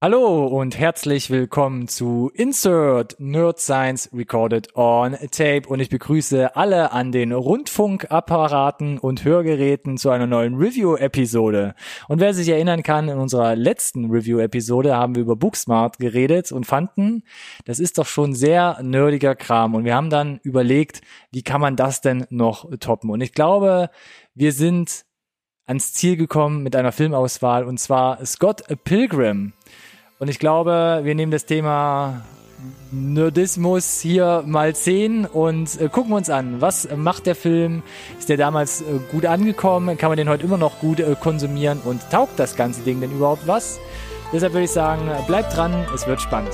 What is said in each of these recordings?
Hallo und herzlich willkommen zu Insert Nerd Science Recorded on Tape und ich begrüße alle an den Rundfunkapparaten und Hörgeräten zu einer neuen Review-Episode. Und wer sich erinnern kann, in unserer letzten Review-Episode haben wir über Booksmart geredet und fanden, das ist doch schon sehr nerdiger Kram und wir haben dann überlegt, wie kann man das denn noch toppen? Und ich glaube, wir sind ans Ziel gekommen mit einer Filmauswahl und zwar Scott Pilgrim. Und ich glaube, wir nehmen das Thema Nerdismus hier mal 10 und äh, gucken uns an, was macht der Film? Ist der damals äh, gut angekommen? Kann man den heute immer noch gut äh, konsumieren? Und taugt das ganze Ding denn überhaupt was? Deshalb würde ich sagen, bleibt dran, es wird spannend.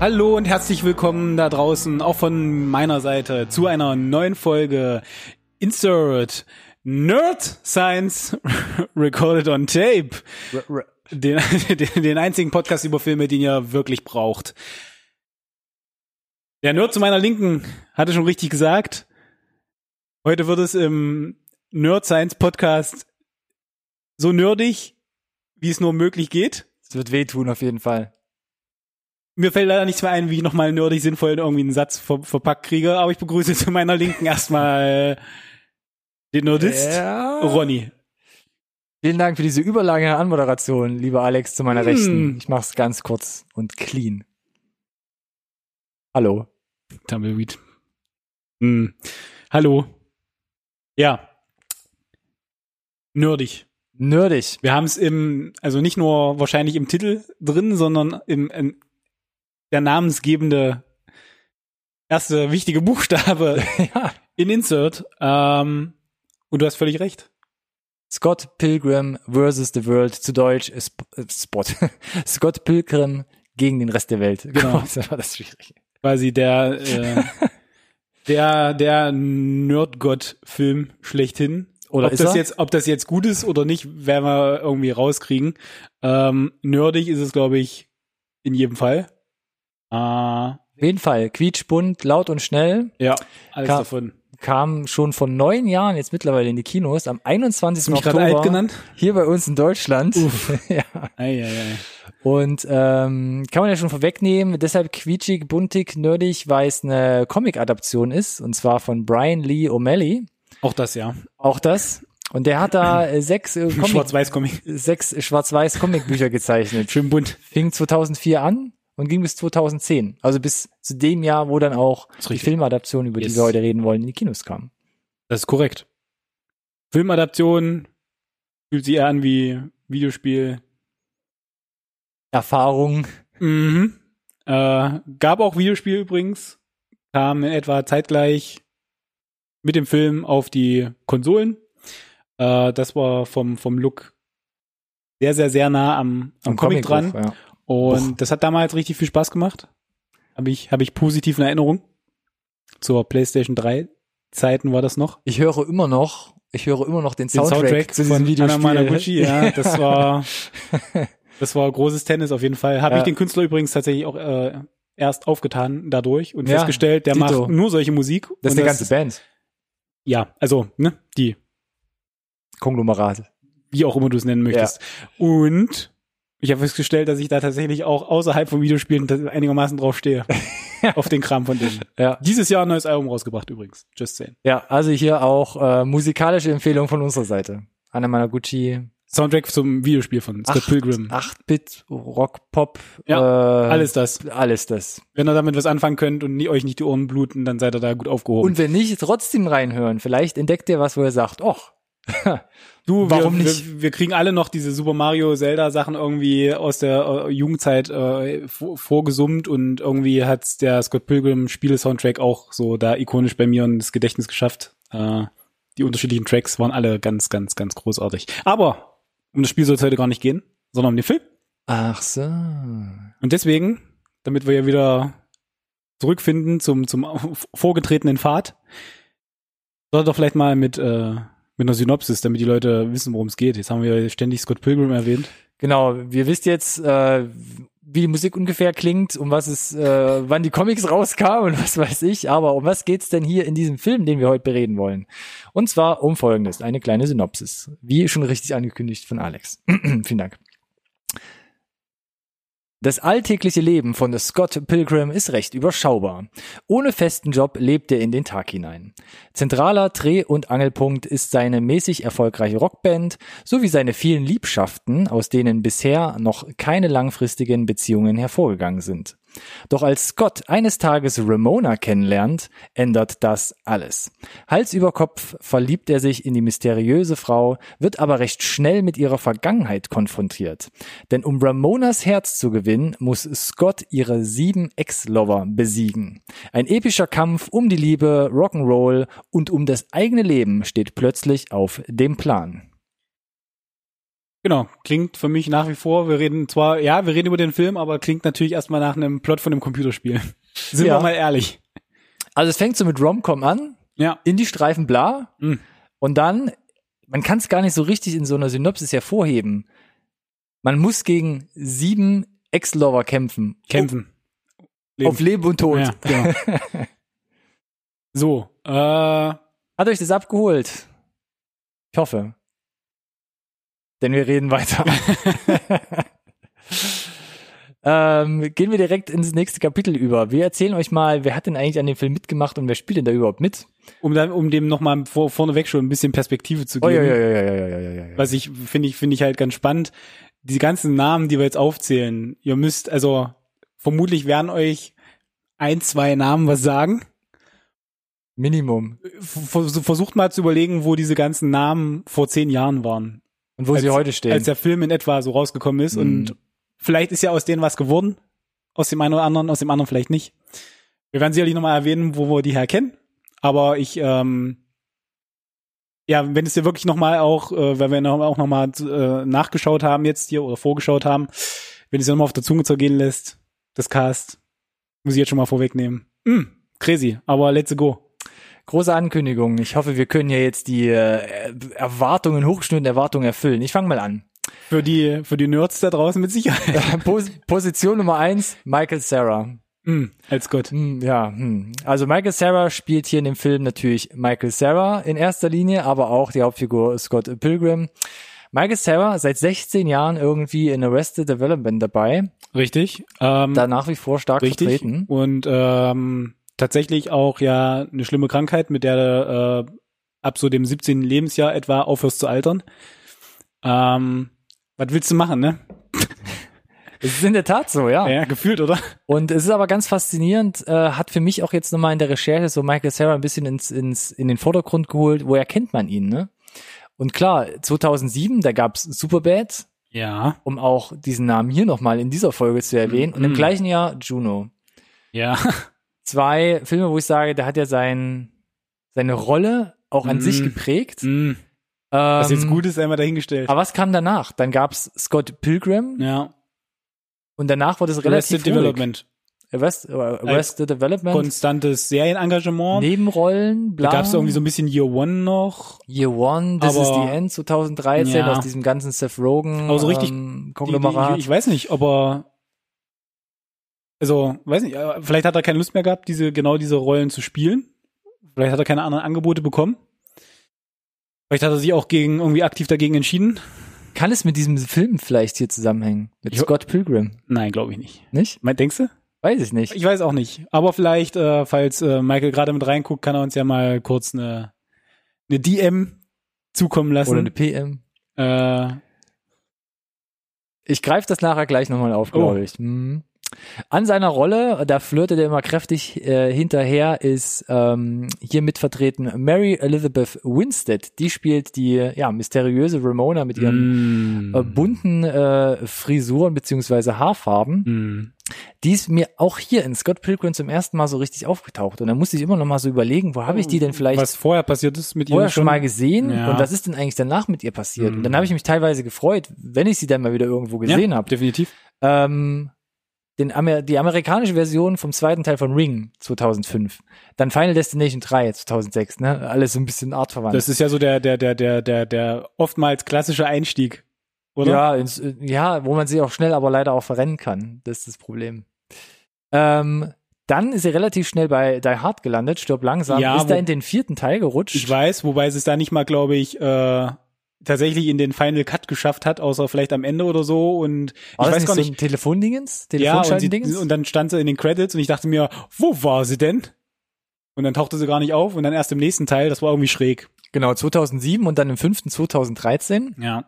Hallo und herzlich willkommen da draußen, auch von meiner Seite, zu einer neuen Folge Insert Nerd Science Recorded on Tape. Den, den, den einzigen Podcast über Filme, den ihr wirklich braucht. Der Nerd zu meiner Linken hatte schon richtig gesagt. Heute wird es im Nerd Science Podcast so nerdig, wie es nur möglich geht. Es wird wehtun auf jeden Fall. Mir fällt leider nichts mehr ein, wie ich nochmal nerdig sinnvoll irgendwie einen Satz ver verpackt kriege, aber ich begrüße zu meiner Linken erstmal den Nerdist, ja. Ronny. Vielen Dank für diese überlange Anmoderation, lieber Alex, zu meiner hm. Rechten. Ich mach's ganz kurz und clean. Hallo. Tumbleweed. Hm. Hallo. Ja. Nerdig. Nerdig. Wir haben es im, also nicht nur wahrscheinlich im Titel drin, sondern im, im der namensgebende erste wichtige Buchstabe ja. in Insert. Ähm, und du hast völlig recht. Scott Pilgrim versus the World, zu Deutsch Sp Spot. Scott Pilgrim gegen den Rest der Welt. Genau. das war das schwierig. Quasi der, äh, der, der Nerdgott-Film schlechthin. Oder ob das er? jetzt, ob das jetzt gut ist oder nicht, werden wir irgendwie rauskriegen. Ähm, nerdig ist es, glaube ich, in jedem Fall. Ah. Auf jeden Fall. Quietschbunt, laut und schnell. Ja, alles kam, davon. Kam schon vor neun Jahren jetzt mittlerweile in die Kinos am 21. Hast Oktober. alt genannt? Hier bei uns in Deutschland. Uff. ja. Ei, ei, ei. Und ähm, kann man ja schon vorwegnehmen, deshalb quietschig, buntig, nerdig, weil es eine Comic-Adaption ist, und zwar von Brian Lee O'Malley. Auch das, ja. Auch das. Und der hat da äh, sechs äh, Schwarz-Weiß-Comic. Sechs Schwarz-Weiß-Comic-Bücher gezeichnet. Schön bunt. Fing 2004 an und ging bis 2010. Also bis zu dem Jahr, wo dann auch die Filmadaption, über yes. die wir heute reden wollen, in die Kinos kam. Das ist korrekt. Filmadaption fühlt sich eher an wie Videospiel. Erfahrung. Mhm. Äh, gab auch Videospiel übrigens. Kam in etwa zeitgleich mit dem Film auf die Konsolen. Äh, das war vom, vom Look sehr, sehr, sehr nah am, am, am Comic, Comic dran. Ja. Und Och. das hat damals richtig viel Spaß gemacht. Habe ich, hab ich positiv in Erinnerung. Zur PlayStation 3 Zeiten war das noch. Ich höre immer noch, ich höre immer noch den Soundtrack, den Soundtrack zu diesem Videospiel. ja, das war, das war großes Tennis auf jeden Fall. Habe ja. ich den Künstler übrigens tatsächlich auch äh, erst aufgetan dadurch und ja, festgestellt, der Dito. macht nur solche Musik. Das ist eine ganze Band. Ja, also, ne, die. Konglomerat. Wie auch immer du es nennen möchtest. Ja. Und ich habe festgestellt, dass ich da tatsächlich auch außerhalb von Videospielen einigermaßen drauf stehe. auf den Kram von denen. Ja. Dieses Jahr ein neues Album rausgebracht übrigens. Just saying. Ja, also hier auch äh, musikalische Empfehlung von unserer Seite. Anna Managuchi. Soundtrack zum Videospiel von Scott Pilgrim. 8-Bit, Rock, Pop. Ja, äh, alles das. Alles das. Wenn ihr damit was anfangen könnt und nie, euch nicht die Ohren bluten, dann seid ihr da gut aufgehoben. Und wenn nicht, trotzdem reinhören. Vielleicht entdeckt ihr was, wo ihr sagt, och, Du, warum wir, nicht? Wir, wir, kriegen alle noch diese Super Mario Zelda Sachen irgendwie aus der äh, Jugendzeit äh, vorgesummt und irgendwie hat der Scott Pilgrim Spiele Soundtrack auch so da ikonisch bei mir ins Gedächtnis geschafft. Äh, die unterschiedlichen Tracks waren alle ganz, ganz, ganz großartig. Aber um das Spiel soll es heute gar nicht gehen, sondern um den Film. Ach so. Und deswegen, damit wir ja wieder zurückfinden zum, zum vorgetretenen Pfad. Sollte doch vielleicht mal mit, äh, mit einer Synopsis, damit die Leute wissen, worum es geht. Jetzt haben wir ständig Scott Pilgrim erwähnt. Genau, wir wisst jetzt, äh, wie die Musik ungefähr klingt, um was es, äh, wann die Comics rauskamen und was weiß ich, aber um was geht's denn hier in diesem Film, den wir heute bereden wollen? Und zwar um folgendes, eine kleine Synopsis, wie schon richtig angekündigt von Alex. Vielen Dank. Das alltägliche Leben von Scott Pilgrim ist recht überschaubar. Ohne festen Job lebt er in den Tag hinein. Zentraler Dreh- und Angelpunkt ist seine mäßig erfolgreiche Rockband sowie seine vielen Liebschaften, aus denen bisher noch keine langfristigen Beziehungen hervorgegangen sind. Doch als Scott eines Tages Ramona kennenlernt, ändert das alles. Hals über Kopf verliebt er sich in die mysteriöse Frau, wird aber recht schnell mit ihrer Vergangenheit konfrontiert. Denn um Ramonas Herz zu gewinnen, muss Scott ihre sieben Ex-Lover besiegen. Ein epischer Kampf um die Liebe, Rock'n'Roll und um das eigene Leben steht plötzlich auf dem Plan. Genau, klingt für mich nach wie vor, wir reden zwar, ja, wir reden über den Film, aber klingt natürlich erstmal nach einem Plot von einem Computerspiel. Sind Ja. wir mal ehrlich. Also es fängt so mit Romcom an, Ja. Indie-Streifen bla, Mhm. und dann, man kann es gar nicht so richtig in so einer Synopsis hervorheben. Man muss gegen sieben Ex-Lover kämpfen. Kämpfen. Auf Leben und Tod. Ja, genau. so, äh, Hat euch das abgeholt? Ich hoffe. Denn wir reden weiter. ähm, gehen wir direkt ins nächste Kapitel über. Wir erzählen euch mal, wer hat denn eigentlich an dem Film mitgemacht und wer spielt denn da überhaupt mit? um dann, um dem nochmal vor, vorneweg schon ein bisschen Perspektive zu Oh, geben. ja, ja, ja, ja, ja, ja, ja, ja. Was ich finde ich finde ich halt ganz spannend. Die ganzen Namen, die wir jetzt aufzählen, ihr müsst also vermutlich werden euch ein, zwei Namen was sagen. Minimum. Vers- Versucht mal zu überlegen, wo diese ganzen Namen vor zehn Jahren waren, Und wo Als- sie heute stehen. als der Film in etwa so rausgekommen ist. Mhm. Und vielleicht ist ja aus denen was geworden, aus dem einen oder anderen, aus dem anderen vielleicht nicht. Wir werden sicherlich nochmal erwähnen, wo wir die herkennen. Aber ich, ähm, ja, wenn es dir wirklich nochmal auch, äh, weil wir noch, auch nochmal äh, nachgeschaut haben jetzt hier oder vorgeschaut haben, wenn es dir nochmal auf der Zunge zergehen lässt, das Cast, muss ich jetzt schon mal vorwegnehmen. Mm, crazy, aber let's go. Große Ankündigung. Ich hoffe, wir können ja jetzt die äh, Erwartungen, hochgeschnürten Erwartungen erfüllen. Ich fange mal an. Für die, für die Nerds da draußen mit Sicherheit. Pos Position Nummer eins, Michael Sarah. mm, als Gott. Hm, ja, hm. also Michael Sarah spielt hier in dem Film natürlich Michael Sarah in erster Linie, aber auch die Hauptfigur Scott Pilgrim. Michael Sarah seit 16 Jahren irgendwie in Arrested Development dabei, Richtig. Ähm, da nach wie vor stark Richtig. vertreten. Und ähm, tatsächlich auch ja eine schlimme Krankheit, mit der du äh, ab so dem 17. Lebensjahr etwa aufhörst zu altern. Ähm, was willst du machen, ne? Es ist in der Tat so, ja. Ja, gefühlt, oder? Und es ist aber ganz faszinierend, äh, hat für mich auch jetzt nochmal in der Recherche so Michael Sarah ein bisschen ins, ins, in den Vordergrund geholt, woher kennt man ihn, ne? Und klar, 2007, da gab's Superbad, Ja. um auch diesen Namen hier nochmal in dieser Folge zu erwähnen. Und im Mhm. gleichen Jahr Juno. Ja. Zwei Filme, wo ich sage, da hat er sein, seine Rolle auch an Mhm. sich geprägt. Mm, was jetzt gut ist, einmal dahingestellt. Aber was kam danach? Dann gab's Scott Pilgrim ja. und danach wurde es relativ Arrested ruhig. Development. Arrest, äh, Arrested Development. Konstantes Serienengagement. Nebenrollen, bla. da gab es irgendwie so ein bisschen Year One noch. Year One, This is Aber- the End 2013 Ja. aus diesem ganzen Seth Rogen Aber so richtig ähm, Die, die, Konglomerat. ich, ich weiß nicht, ob er also, weiß nicht, äh, vielleicht hat er keine Lust mehr gehabt, diese, genau diese Rollen zu spielen. Vielleicht hat er keine anderen Angebote bekommen. Vielleicht hat er sich auch gegen, irgendwie aktiv dagegen entschieden. Kann es mit diesem Film vielleicht hier zusammenhängen? Mit Ich- Scott Pilgrim? Nein, glaube ich nicht. Nicht? Denkst du? Weiß ich nicht. Ich weiß auch nicht. Aber vielleicht, äh, falls äh, Michael gerade mit reinguckt, kann er uns ja mal kurz eine, eine DM zukommen lassen. Oder eine PM. äh, Ich greife das nachher gleich nochmal auf, Oh. glaube ich. Mhm. An seiner Rolle, da flirtet er immer kräftig äh, hinterher, ist ähm, hier mitvertreten Mary Elizabeth Winstead. Die spielt die ja mysteriöse Ramona mit ihren mm, äh, bunten äh, Frisuren beziehungsweise Haarfarben. mm. Die ist mir auch hier in Scott Pilgrim zum ersten Mal so richtig aufgetaucht. Und da musste ich immer noch mal so überlegen, wo habe ich die denn vielleicht Was vorher passiert ist mit vorher ihm schon mal gesehen Ja. und was ist denn eigentlich danach mit ihr passiert? Mhm. Und dann habe ich mich teilweise gefreut, wenn ich sie dann mal wieder irgendwo gesehen ja, habe. Definitiv. Ähm, den Amer die amerikanische Version vom zweiten Teil von Ring 2005. Dann Final Destination 3 2006, ne? Alles so ein bisschen artverwandt. Das ist ja so der, der, der, der, der, der oftmals klassische Einstieg, oder? Ja, ins, ja, wo man sich auch schnell, aber leider auch verrennen kann. Das ist das Problem. Ähm, dann ist er relativ schnell bei Die Hard gelandet, stirbt langsam, Ja, ist da in den vierten Teil gerutscht. Ich weiß, wobei es es da nicht mal, glaube ich, äh, tatsächlich in den Final Cut geschafft hat, außer vielleicht am Ende oder so. Und War ich weiß gar so nicht. ein Telefondingens? Ja, und, sie, und dann stand sie in den Credits und ich dachte mir, wo war sie denn? Und dann tauchte sie gar nicht auf und dann erst im nächsten Teil, das war irgendwie schräg. genau, 2007 und dann im fünften 2013. Ja.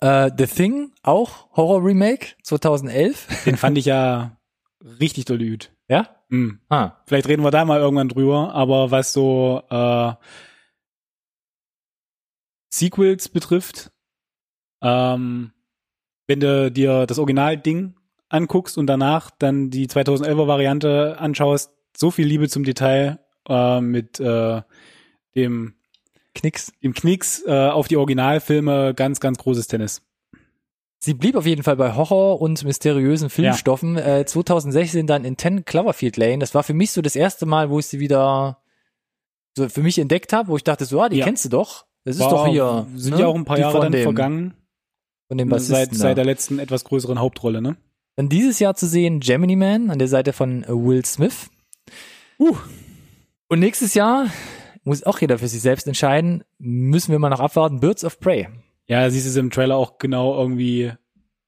Äh, The Thing, auch Horror-Remake, 2011. Den fand ich ja richtig doll gut. ja? Hm. Ah, Vielleicht reden wir da mal irgendwann drüber, aber was so äh, Sequels betrifft, ähm, wenn du dir das Originalding anguckst und danach dann die 2011er Variante anschaust, so viel Liebe zum Detail äh, mit äh, dem, Knicks. dem Knicks äh, auf die Originalfilme, ganz, ganz großes Tennis. Sie blieb auf jeden Fall bei Horror und mysteriösen Filmstoffen. Äh, 2016 dann in 10 Cloverfield Lane. Das war für mich so das erste Mal, wo ich sie wieder so für mich entdeckt habe, wo ich dachte so, ah, die Ja. kennst du doch. Das ist doch hier. Sind ne? ja auch ein paar Die Jahre dann dem, vergangen, Von dem Bassisten. seit, seit der letzten etwas größeren Hauptrolle, ne? Dann dieses Jahr zu sehen Gemini Man an der Seite von äh, Will Smith. Uh. Und nächstes Jahr muss auch jeder für sich selbst entscheiden, müssen wir mal noch abwarten, Birds of Prey. Ja, siehst du es im Trailer auch genau irgendwie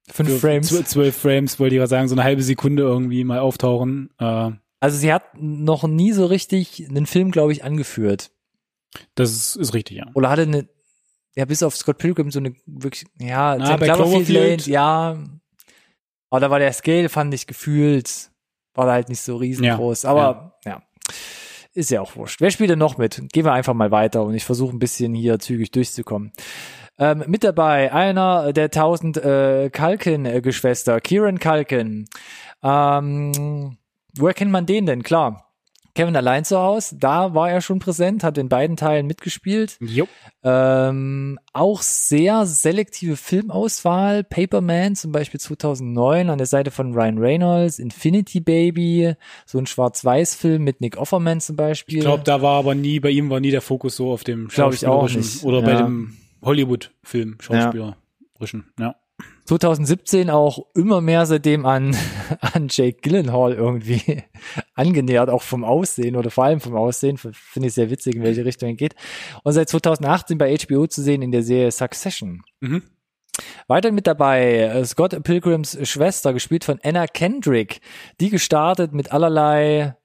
Fünf für Frames. zw- Zwölf Frames, wollte ich gerade sagen, so eine halbe Sekunde irgendwie mal auftauchen. Äh, Also sie hat noch nie so richtig einen Film, glaube ich, angeführt. Das ist, ist richtig, ja. Oder hatte eine, ja, bis auf Scott Pilgrim so eine wirklich, ja, Na, bei Cloverfield Cloverfield- Lane, ja. Aber da war der Scale, fand ich gefühlt, war da halt nicht so riesengroß. Aber ja. Ist ja auch wurscht. Wer spielt denn noch mit? Gehen wir einfach mal weiter und ich versuche ein bisschen hier zügig durchzukommen. Ähm, mit dabei einer der tausend äh, Kalken-Geschwister, Kieran Kalken. Ähm, woher kennt man den denn? Klar. Kevin allein zu Hause, da war er schon präsent, hat in beiden Teilen mitgespielt. Jo. Ähm, auch sehr selektive Filmauswahl. Paperman zum Beispiel 2009 an der Seite von Ryan Reynolds. Infinity Baby, so ein Schwarz-Weiß-Film mit Nick Offerman zum Beispiel. Ich glaube, da war aber nie, bei ihm war nie der Fokus so auf dem Schauspielerischen oder bei Ja. dem Hollywood-Film Schauspielerischen, ja. 2017 auch immer mehr seitdem an, an Jake Gyllenhaal irgendwie angenähert, auch vom Aussehen oder vor allem vom Aussehen. Finde ich sehr witzig, in welche Richtung er geht. Und seit 2018 bei HBO zu sehen in der Serie Succession. Mhm. Weiter mit dabei äh, Scott Pilgrims Schwester, gespielt von Anna Kendrick, die gestartet mit allerlei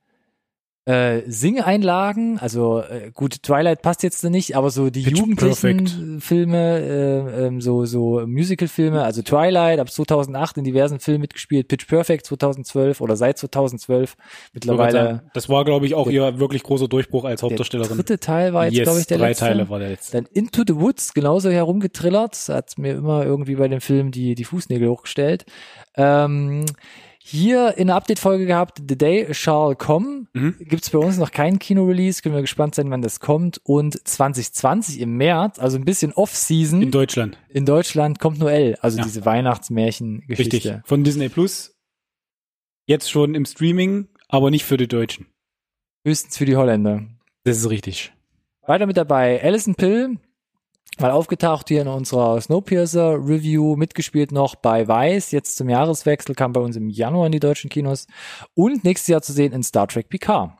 äh, Singeinlagen, also äh, gut, Twilight passt jetzt nicht, aber so die Pitch jugendlichen Perfect. Filme, äh, ähm, so so Musical-Filme, also Twilight ab 2008 in diversen Filmen mitgespielt, Pitch Perfect 2012 oder seit 2012 Ich wollte gerade mittlerweile. Das war, glaube ich, auch ihr wirklich großer Durchbruch als Der Hauptdarstellerin. dritte Teil war jetzt, yes, glaube ich, der drei letzte. Teile war der letzte. Dann Into the Woods genauso herumgetrillert, hat mir immer irgendwie bei dem Film die, die Fußnägel hochgestellt. Ähm, hier in der Update-Folge gehabt, The Day Shall Come. Mhm. Gibt's bei uns noch keinen Kino-Release, können wir gespannt sein, wann das kommt. Und 2020 im März, also ein bisschen Off-Season, In in, Deutschland. Deutschland kommt Noel, also Ja. diese Weihnachtsmärchen-Geschichte. Richtig. Von Disney Plus. Jetzt schon im Streaming, aber nicht für die Deutschen. Höchstens für die Holländer. Das ist richtig. Weiter mit dabei Alison Pill, mal aufgetaucht hier in unserer Snowpiercer Review, mitgespielt noch bei Weiß, jetzt zum Jahreswechsel, kam bei uns im Januar in die deutschen Kinos und nächstes Jahr zu sehen in Star Trek Picard.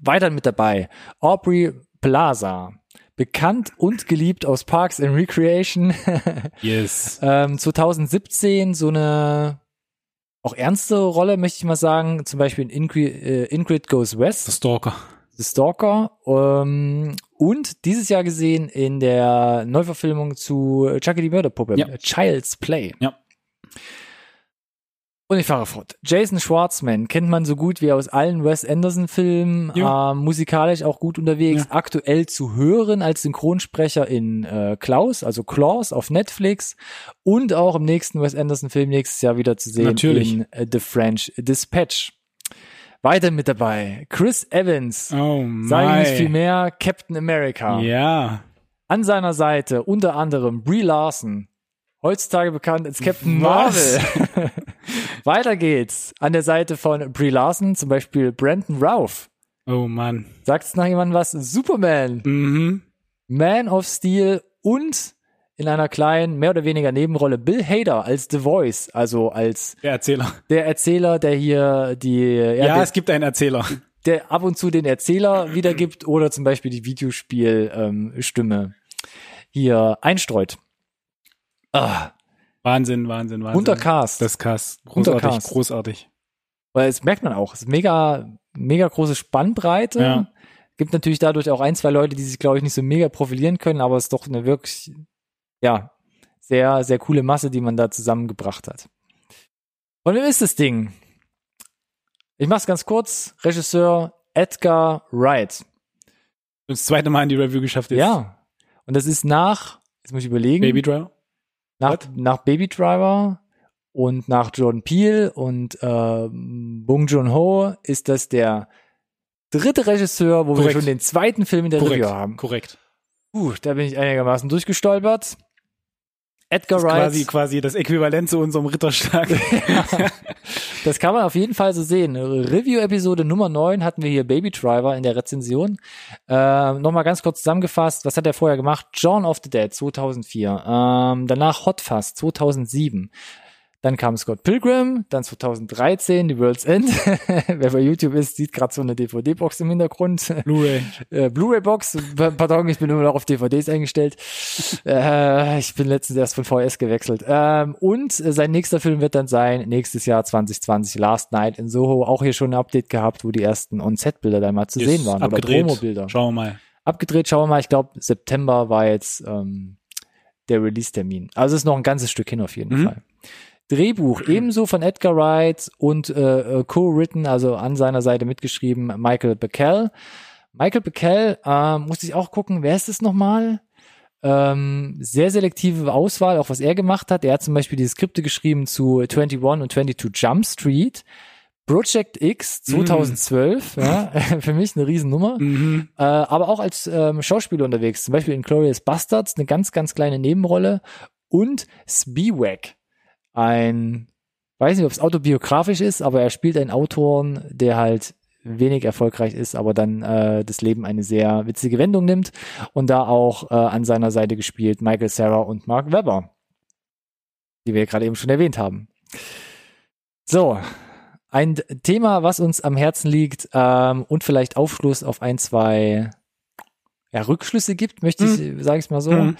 Weiter mit dabei Aubrey Plaza, bekannt und geliebt aus Parks and Recreation, Yes. ähm, 2017 so eine auch ernste Rolle, möchte ich mal sagen, zum Beispiel in Ingrid, äh, Ingrid Goes West. The Stalker. The Stalker ähm, und dieses Jahr gesehen in der Neuverfilmung zu Chucky die Mörderpuppe, Ja. Child's Play. Ja. Und ich fahre fort. Jason Schwartzman kennt man so gut wie aus allen Wes Anderson-Filmen, Ja. ähm, musikalisch auch gut unterwegs, aktuell zu hören als Synchronsprecher in äh, Klaus, also Klaus auf Netflix und auch im nächsten Wes Anderson-Film nächstes Jahr wieder zu sehen Natürlich. in äh, The French Dispatch. Weiter mit dabei Chris Evans, Oh Sagen nicht viel mehr, Captain America. Ja. An seiner Seite unter anderem Brie Larson, heutzutage bekannt als Captain Was? Marvel. Weiter geht's. An der Seite von Brie Larson, zum Beispiel Brandon Routh. Oh Mann. Sagt es noch jemand was? Superman, Mhm. Man of Steel und in einer kleinen, mehr oder weniger Nebenrolle Bill Hader als The Voice, also als Der Erzähler. der Erzähler, der hier die, ja, Ja, der, es gibt einen Erzähler. der ab und zu den Erzähler wiedergibt oder zum Beispiel die Videospielstimme ähm, Stimme hier einstreut. Ah, Wahnsinn, Wahnsinn, Wahnsinn. bunter Cast. Das Cast. Großartig, Cast. großartig. Weil es merkt man auch, es ist mega, mega große Spannbreite. Ja. Gibt natürlich dadurch auch ein, zwei Leute, die sich, glaube ich, nicht so mega profilieren können, aber es ist doch eine wirklich, ja, sehr, sehr coole Masse, die man da zusammengebracht hat. Von wem ist das Ding? Ich mach's ganz kurz. Regisseur Edgar Wright. Das zweite Mal in die Review geschafft ist. Ja. Und das ist nach, jetzt muss ich überlegen, Baby Driver. nach, What? nach Baby Driver und nach Jordan Peele und äh, Bong Joon-ho ist das der dritte Regisseur, wo wir Korrekt. schon den zweiten Film in der Korrekt. Review haben. Korrekt. Uh, da bin ich einigermaßen durchgestolpert. Edgar Das ist Wright, quasi, quasi das Äquivalent zu unserem Ritterschlag. das kann man auf jeden Fall so sehen. Review-Episode Nummer 9 hatten wir hier Baby Driver in der Rezension. Äh, Nochmal ganz kurz zusammengefasst, was hat er vorher gemacht? John of the Dead 2004, ähm, danach Hot Fuzz 2007. Dann kam Scott Pilgrim, dann 2013 The World's End. Wer bei YouTube ist, sieht gerade so eine DVD-Box im Hintergrund. Blu-ray. äh, Blu-ray-Box. Pa- Pardon, ich bin immer noch auf DVDs eingestellt. Äh, ich bin letztens erst von VS gewechselt. Ähm, und äh, sein nächster Film wird dann sein, nächstes Jahr 2020, Last Night in Soho. Auch hier schon ein Update gehabt, wo die ersten On-Set-Bilder da mal zu Ist sehen waren. abgedreht. Oder Promo-Bilder. Schauen wir mal. Abgedreht, schauen wir mal. Ich glaube, September war jetzt ähm, der Release-Termin. Also ist noch ein ganzes Stück hin auf jeden Mhm. Fall. Drehbuch ebenso von Edgar Wright und äh, äh, co-written, also an seiner Seite mitgeschrieben, Michael Beckel. Michael Beckel, äh, musste ich auch gucken, wer ist es nochmal? Ähm, sehr selektive Auswahl, auch was er gemacht hat. Er hat zum Beispiel die Skripte geschrieben zu 21 und 22 Jump Street. Project X 2012, ja, für mich eine Riesennummer. Mhm. Äh, aber auch als ähm, Schauspieler unterwegs, zum Beispiel in Glorious Bastards, eine ganz, ganz kleine Nebenrolle und Spiewak, ein, weiß nicht, ob es autobiografisch ist, aber er spielt einen Autoren, der halt wenig erfolgreich ist, aber dann äh, das Leben eine sehr witzige Wendung nimmt und da auch äh, an seiner Seite gespielt Michael Sarah und Mark Webber, die wir gerade eben schon erwähnt haben. So, ein Thema, was uns am Herzen liegt ähm, und vielleicht Aufschluss auf ein, zwei ja, Rückschlüsse gibt, möchte ich, sage ich mal so. Mhm.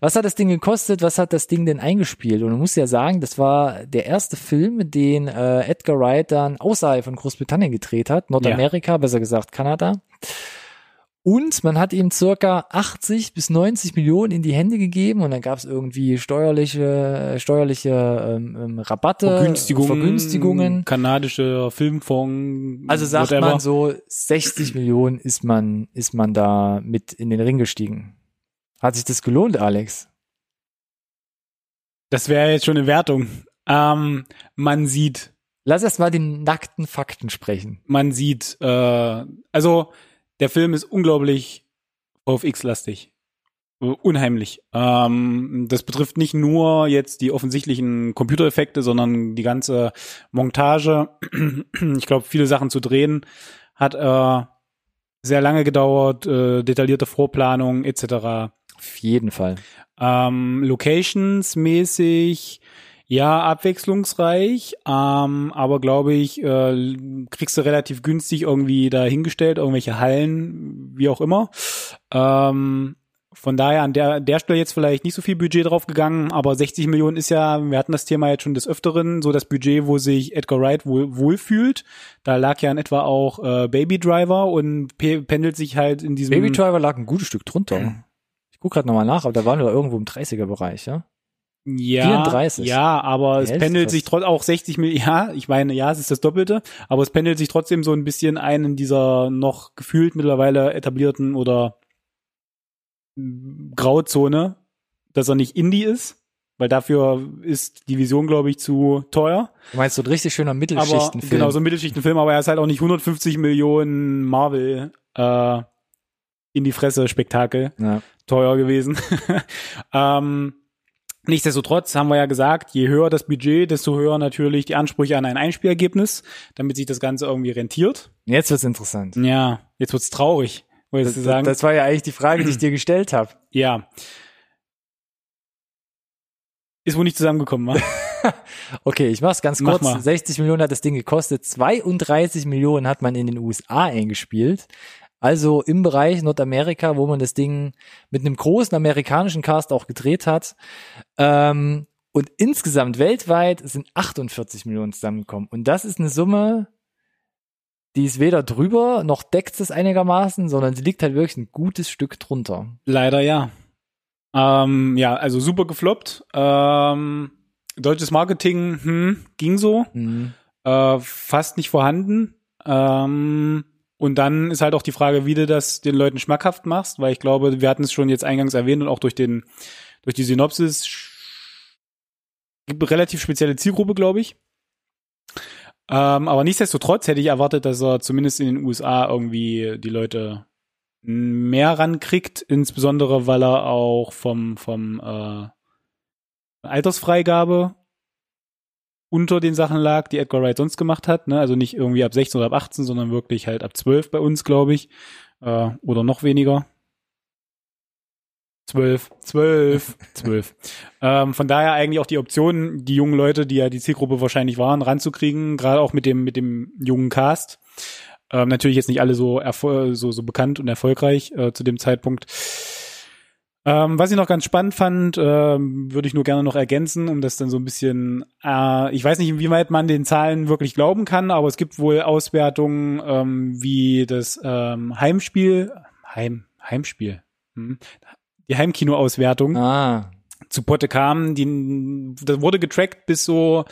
Was hat das Ding gekostet? Was hat das Ding denn eingespielt? Und man muss ja sagen, das war der erste Film, den äh, Edgar Wright dann außerhalb von Großbritannien gedreht hat, Nordamerika, besser gesagt Kanada. Und man hat ihm circa 80 bis 90 Millionen in die Hände gegeben und dann gab es irgendwie steuerliche, steuerliche ähm, ähm, Rabatte, Vergünstigungen. Vergünstigungen. Kanadischer Filmfonds. Also sagt whatever. man so, 60 Millionen ist man, ist man da mit in den Ring gestiegen. Hat sich das gelohnt, Alex? Das wäre jetzt schon eine Wertung. Ähm, man sieht, Lass erst mal die nackten Fakten sprechen. man sieht, äh, also der Film ist unglaublich VFX-lastig. Unheimlich. Ähm, das betrifft nicht nur jetzt die offensichtlichen Computereffekte, sondern die ganze Montage. Ich glaube, viele Sachen zu drehen hat äh, sehr lange gedauert, äh, detaillierte Vorplanung etc. Auf jeden Fall. Ähm, Locations mäßig, ja, abwechslungsreich, ähm, aber glaube ich, äh, kriegst du relativ günstig irgendwie dahingestellt, irgendwelche Hallen, wie auch immer. Ähm, von daher an der, der Stelle jetzt vielleicht nicht so viel Budget drauf gegangen, aber 60 Millionen ist ja, wir hatten das Thema jetzt schon des Öfteren, so das Budget, wo sich Edgar Wright wohl, wohlfühlt. Da lag ja in etwa auch äh, Baby Driver und pe pendelt sich halt in diesem Baby Driver lag ein gutes Stück drunter. Ich guck gerade nochmal nach, aber da waren wir irgendwo im 30er-Bereich, ja? Ja, 34. ja, aber Die es Hälfte pendelt sich trotzdem auch 60 Millionen, ja, ich meine, ja, es ist das Doppelte, aber es pendelt sich trotzdem so ein bisschen ein in dieser noch gefühlt mittlerweile etablierten oder Grauzone, dass er nicht Indie ist, weil dafür ist die Vision, glaube ich, zu teuer. Du meinst so ein richtig schöner Aber Mittelschichtenfilm. genau, so ein Mittelschichtenfilm, aber er ist halt auch nicht 150 Millionen Marvel äh, in die Fresse Spektakel ja. teuer gewesen. ähm, Nichtsdestotrotz haben wir ja gesagt, je höher das Budget, desto höher natürlich die Ansprüche an ein Einspielergebnis, damit sich das Ganze irgendwie rentiert. Jetzt wird's interessant. Ja, jetzt wird's traurig, wolltest Das, du sagen. das war ja eigentlich die Frage, die ich dir gestellt habe. ja. Ist wohl nicht zusammengekommen, wa? Okay, ich mach's ganz Mach kurz. mal. 60 Millionen hat das Ding gekostet. 32 Millionen hat man in den USA eingespielt. Also im Bereich Nordamerika, wo man das Ding mit einem großen amerikanischen Cast auch gedreht hat. Ähm, und insgesamt weltweit sind 48 Millionen zusammengekommen. Und das ist eine Summe, die ist weder drüber, noch deckt es einigermaßen, sondern sie liegt halt wirklich ein gutes Stück drunter. Leider ja. Ähm, ja, also super gefloppt. Ähm, deutsches Marketing, hm, ging so. Mhm. äh, fast nicht vorhanden. Ähm, und dann ist halt auch die Frage, wie du das den Leuten schmackhaft machst, weil ich glaube, wir hatten es schon jetzt eingangs erwähnt und auch durch den durch die Synopsis relativ spezielle Zielgruppe, glaube ich. Ähm, aber nichtsdestotrotz hätte ich erwartet, dass er zumindest in den USA irgendwie die Leute mehr rankriegt, insbesondere weil er auch vom vom äh, Altersfreigabe unter den Sachen lag, die Edgar Wright sonst gemacht hat. Ne? Also nicht irgendwie ab 16 oder ab 18, sondern wirklich halt ab 12 bei uns, glaube ich. Äh, oder noch weniger. 12, 12, 12. ähm, von daher eigentlich auch die Option, die jungen Leute, die ja die Zielgruppe wahrscheinlich waren, ranzukriegen, gerade auch mit dem, mit dem jungen Cast. Ähm, natürlich jetzt nicht alle so, so, so bekannt und erfolgreich äh, zu dem Zeitpunkt. Ähm, was ich noch ganz spannend fand, ähm, würde ich nur gerne noch ergänzen, um das dann so ein bisschen, äh, ich weiß nicht, inwieweit man den Zahlen wirklich glauben kann, aber es gibt wohl Auswertungen, ähm, wie das ähm, Heimspiel, Heim, Heimspiel, hm, die Heimkino-Auswertung Ah, zu Potte kam, die, das wurde getrackt bis so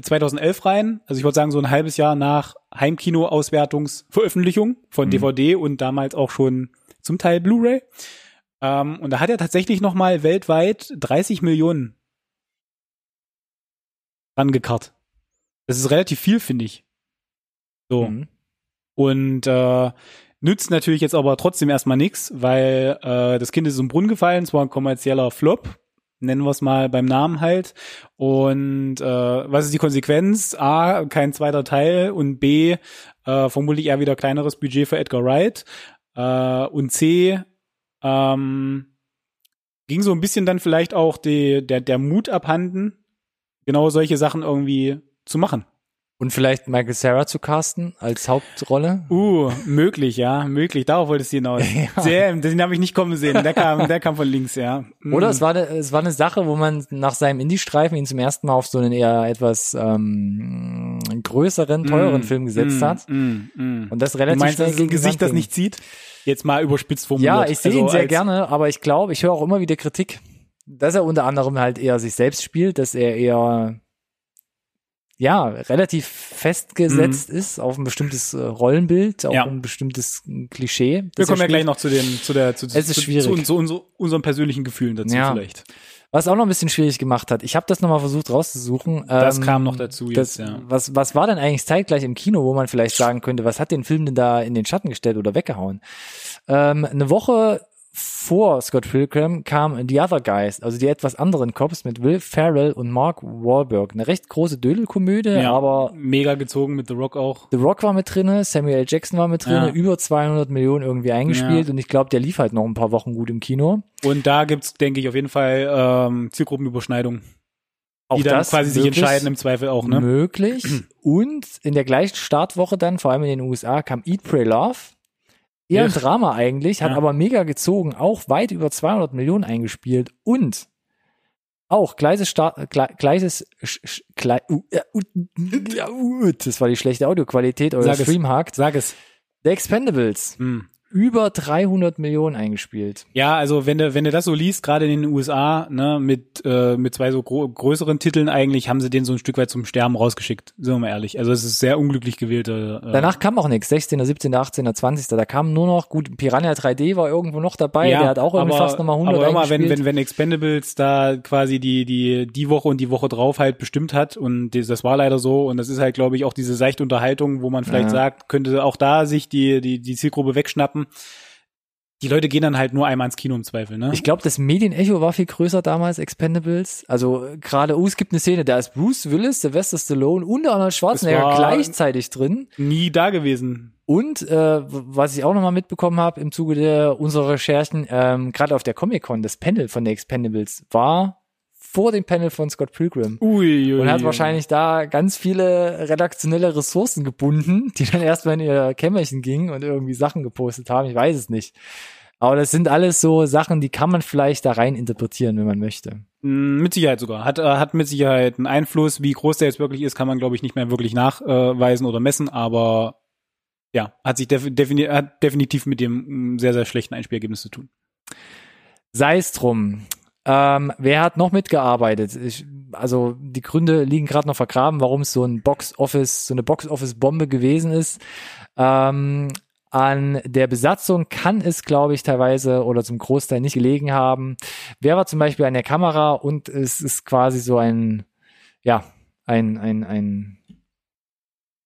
2011 rein. Also ich würde sagen so ein halbes Jahr nach Heimkino-Auswertungsveröffentlichung von Mhm. DVD und damals auch schon zum Teil Blu-ray. Ähm, und da hat er tatsächlich noch mal weltweit 30 Millionen rangekarrt. Das ist relativ viel, finde ich. So. mhm. Und äh, nützt natürlich jetzt aber trotzdem erstmal nichts, weil äh, das Kind ist im Brunnen gefallen, es war ein kommerzieller Flop, nennen wir es mal beim Namen halt. Und äh, was ist die Konsequenz? A, kein zweiter Teil und B, äh, vermutlich eher wieder kleineres Budget für Edgar Wright. Äh, und C, ähm, ging so ein bisschen dann vielleicht auch die, der, der Mut abhanden, genau solche Sachen irgendwie zu machen. Und vielleicht Michael Sarah zu casten als Hauptrolle? Uh, möglich, ja, möglich. Darauf wolltest du hinaus. Ja. Sehr, den habe ich nicht kommen sehen. Der kam, der kam von links, ja. Mm. Oder es war, eine, es war eine Sache, wo man nach seinem Indie-Streifen ihn zum ersten Mal auf so einen eher etwas ähm, größeren, teuren Mm, Film gesetzt mm, hat. Mm, mm. Und das Du relativ meinst, schnell das ist ein Gesicht, das nicht zieht? Jetzt mal überspitzt formuliert. Ja, ich sehe Also ihn sehr gerne, aber ich glaube, ich höre auch immer wieder Kritik, dass er unter anderem halt eher sich selbst spielt, dass er eher ja, relativ festgesetzt ist auf ein bestimmtes äh, Rollenbild, auf Mhm. Ja. ein bestimmtes äh, Klischee. Wir das kommen ja gleich noch zu den, zu der, zu, Es ist zu, schwierig. zu, zu, unser- unseren persönlichen Gefühlen dazu Ja. vielleicht. Was auch noch ein bisschen schwierig gemacht hat. Ich habe das nochmal versucht rauszusuchen. Das Ähm, kam noch dazu das, jetzt, ja. was, was war denn eigentlich zeitgleich im Kino, wo man vielleicht sagen könnte, was hat den Film denn da in den Schatten gestellt oder weggehauen? Ähm, eine Woche vor Scott Pilgrim kam The Other Guys, also die etwas anderen Cops mit Will Ferrell und Mark Wahlberg. Eine recht große Dödelkomödie, Ja, aber mega gezogen mit The Rock auch. The Rock war mit drinne, Samuel L. Jackson war mit drinne, Ja. über 200 Millionen irgendwie eingespielt Ja. und ich glaube, der lief halt noch ein paar Wochen gut im Kino. Und da gibt's, denke ich, auf jeden Fall ähm, Zielgruppenüberschneidung, Auch die dann quasi sich entscheiden im Zweifel auch, ne? Möglich. Und in der gleichen Startwoche dann, vor allem in den USA, kam Eat, Pray, Love. Eher ein. Drama eigentlich, hat Ja. aber mega gezogen, auch weit über 200 Millionen eingespielt und auch gleiches Start, gle, gleiches, uh, uh, uh, das war die schlechte Audioqualität, es. Stream hakt. Sag es. The Expendables, Hm. Über 300 Millionen eingespielt. Ja, also wenn du wenn du das so liest, gerade in den USA, ne, mit äh, mit zwei so größeren Titeln eigentlich, haben sie den so ein Stück weit zum Sterben rausgeschickt. Sind wir mal ehrlich. Also es ist sehr unglücklich gewählte. Äh, Danach kam auch nichts, 16., 17., 18., 20. Da kam nur noch, gut, Piranha 3D war irgendwo noch dabei, der hat auch irgendwie aber, fast nochmal 100 Aber immer, wenn, wenn, wenn Expendables da quasi die, die, die Woche und die Woche drauf halt bestimmt hat und das, das war leider so und das ist halt, glaube ich, auch diese seichte Unterhaltung, wo man vielleicht Ja. sagt, könnte auch da sich die, die, die Zielgruppe wegschnappen. Die Leute gehen dann halt nur einmal ins Kino im Zweifel, ne? Ich glaube, das Medienecho war viel größer damals, Expendables. Also gerade, oh, es gibt eine Szene, da ist Bruce Willis, Sylvester Stallone und Arnold Schwarzenegger gleichzeitig drin. Nie da gewesen. Und äh, was ich auch nochmal mitbekommen habe im Zuge der unserer Recherchen, ähm, gerade auf der Comic-Con, das Panel von den Expendables war vor dem Panel von Scott Pilgrim. Ui, ui, und hat wahrscheinlich da ganz viele redaktionelle Ressourcen gebunden, die dann erstmal in ihr Kämmerchen gingen und irgendwie Sachen gepostet haben. Ich weiß es nicht. Aber das sind alles so Sachen, die kann man vielleicht da rein interpretieren, wenn man möchte. Mm, mit Sicherheit sogar. Hat, äh, hat mit Sicherheit einen Einfluss. Wie groß der jetzt wirklich ist, kann man, glaube ich, nicht mehr wirklich nachweisen oder messen. Aber ja, hat sich defini hat definitiv mit dem mm, sehr, sehr schlechten Einspielergebnis zu tun. Sei es drum. Ähm, wer hat noch mitgearbeitet? Ich, also die Gründe liegen gerade noch vergraben, warum es so ein Box Office, so eine Box Office Bombe gewesen ist. Ähm, an der Besatzung kann es, glaube ich, teilweise oder zum Großteil nicht gelegen haben. Wer war zum Beispiel an der Kamera und es ist quasi so ein, ja, ein, ein, ein,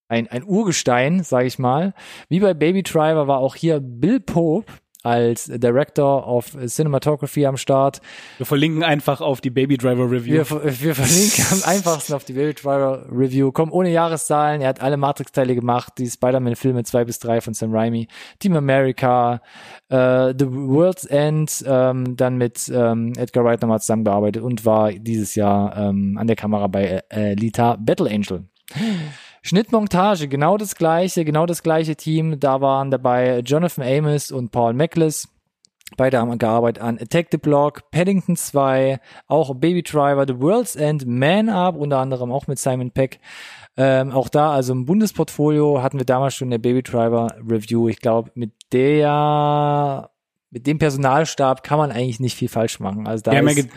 ein, ein Urgestein, sage ich mal. Wie bei Baby Driver war auch hier Bill Pope als Director of Cinematography am Start. Wir verlinken einfach auf die Baby Driver Review. Wir, wir verlinken am einfachsten auf die Baby Driver Review. Komm ohne Jahreszahlen. Er hat alle Matrix-Teile gemacht, die Spider-Man-Filme zwei bis drei von Sam Raimi, Team America, äh, The World's End, ähm, dann mit ähm, Edgar Wright nochmal zusammengearbeitet und war dieses Jahr ähm, an der Kamera bei äh, Lita Battle Angel. Schnittmontage, genau das gleiche, genau das gleiche Team. Da waren dabei Jonathan Amos und Paul Mekles. Beide haben gearbeitet an Attack the Block, Paddington 2, auch Baby Driver, The World's End, Man Up, unter anderem auch mit Simon Peck. Ähm, auch da, also im Bundesportfolio hatten wir damals schon der Baby Driver Review. Ich glaube, mit der, mit dem Personalstab kann man eigentlich nicht viel falsch machen. Also da ja, ist,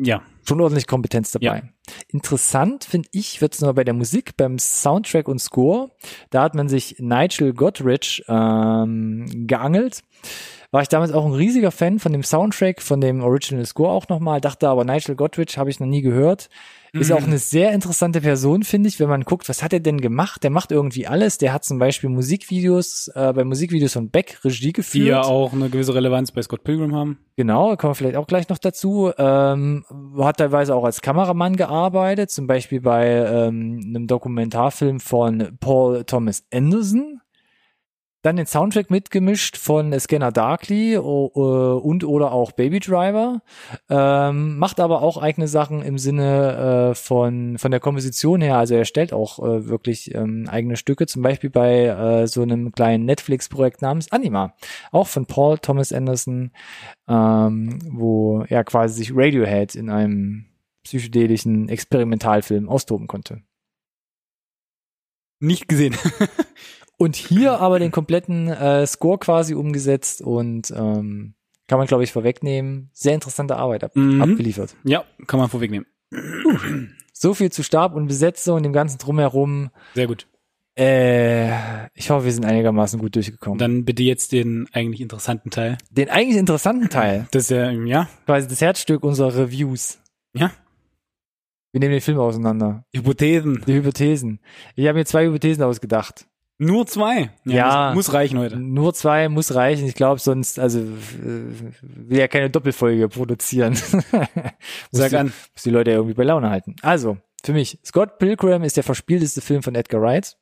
ja schon ordentlich Kompetenz dabei. Ja. Interessant finde ich, wird es nur bei der Musik, beim Soundtrack und Score. Da hat man sich Nigel Godrich ähm, geangelt. War ich damals auch ein riesiger Fan von dem Soundtrack, von dem Original Score auch nochmal. Dachte aber, Nigel Godrich habe ich noch nie gehört. Ist mhm. auch eine sehr interessante Person, finde ich, wenn man guckt, was hat er denn gemacht? Der macht irgendwie alles. Der hat zum Beispiel Musikvideos, äh, bei Musikvideos von Beck Regie geführt. Die ja auch eine gewisse Relevanz bei Scott Pilgrim haben. Genau, kommen wir vielleicht auch gleich noch dazu. Ähm, hat teilweise auch als Kameramann gearbeitet, zum Beispiel bei ähm, einem Dokumentarfilm von Paul Thomas Anderson. Dann den Soundtrack mitgemischt von Scanner Darkly und oder auch Baby Driver. Ähm, macht aber auch eigene Sachen im Sinne äh, von, von der Komposition her. Also er stellt auch äh, wirklich ähm, eigene Stücke, zum Beispiel bei äh, so einem kleinen Netflix-Projekt namens Anima. Auch von Paul Thomas Anderson, ähm, wo er quasi sich Radiohead in einem psychedelischen Experimentalfilm austoben konnte. Nicht gesehen. Und hier aber den kompletten äh, Score quasi umgesetzt und ähm, kann man, glaube ich, vorwegnehmen. Sehr interessante Arbeit ab mhm. abgeliefert. Ja, kann man vorwegnehmen. So viel zu Stab und Besetzung und dem ganzen Drumherum. Sehr gut. Äh, ich hoffe, wir sind einigermaßen gut durchgekommen. Dann bitte jetzt den eigentlich interessanten Teil. Den eigentlich interessanten Teil. Das ist ja, ja. Quasi das Herzstück unserer Reviews. Ja. Wir nehmen den Film auseinander. Hypothesen. Die Hypothesen. Ich habe mir zwei Hypothesen ausgedacht. Nur zwei. Ja, ja muss, muss, reichen heute. Nur zwei muss reichen. Ich glaube, sonst, also will ja keine Doppelfolge produzieren. Sag die, an. Muss die Leute ja irgendwie bei Laune halten. Also, für mich, Scott Pilgrim ist der verspielteste Film von Edgar Wright.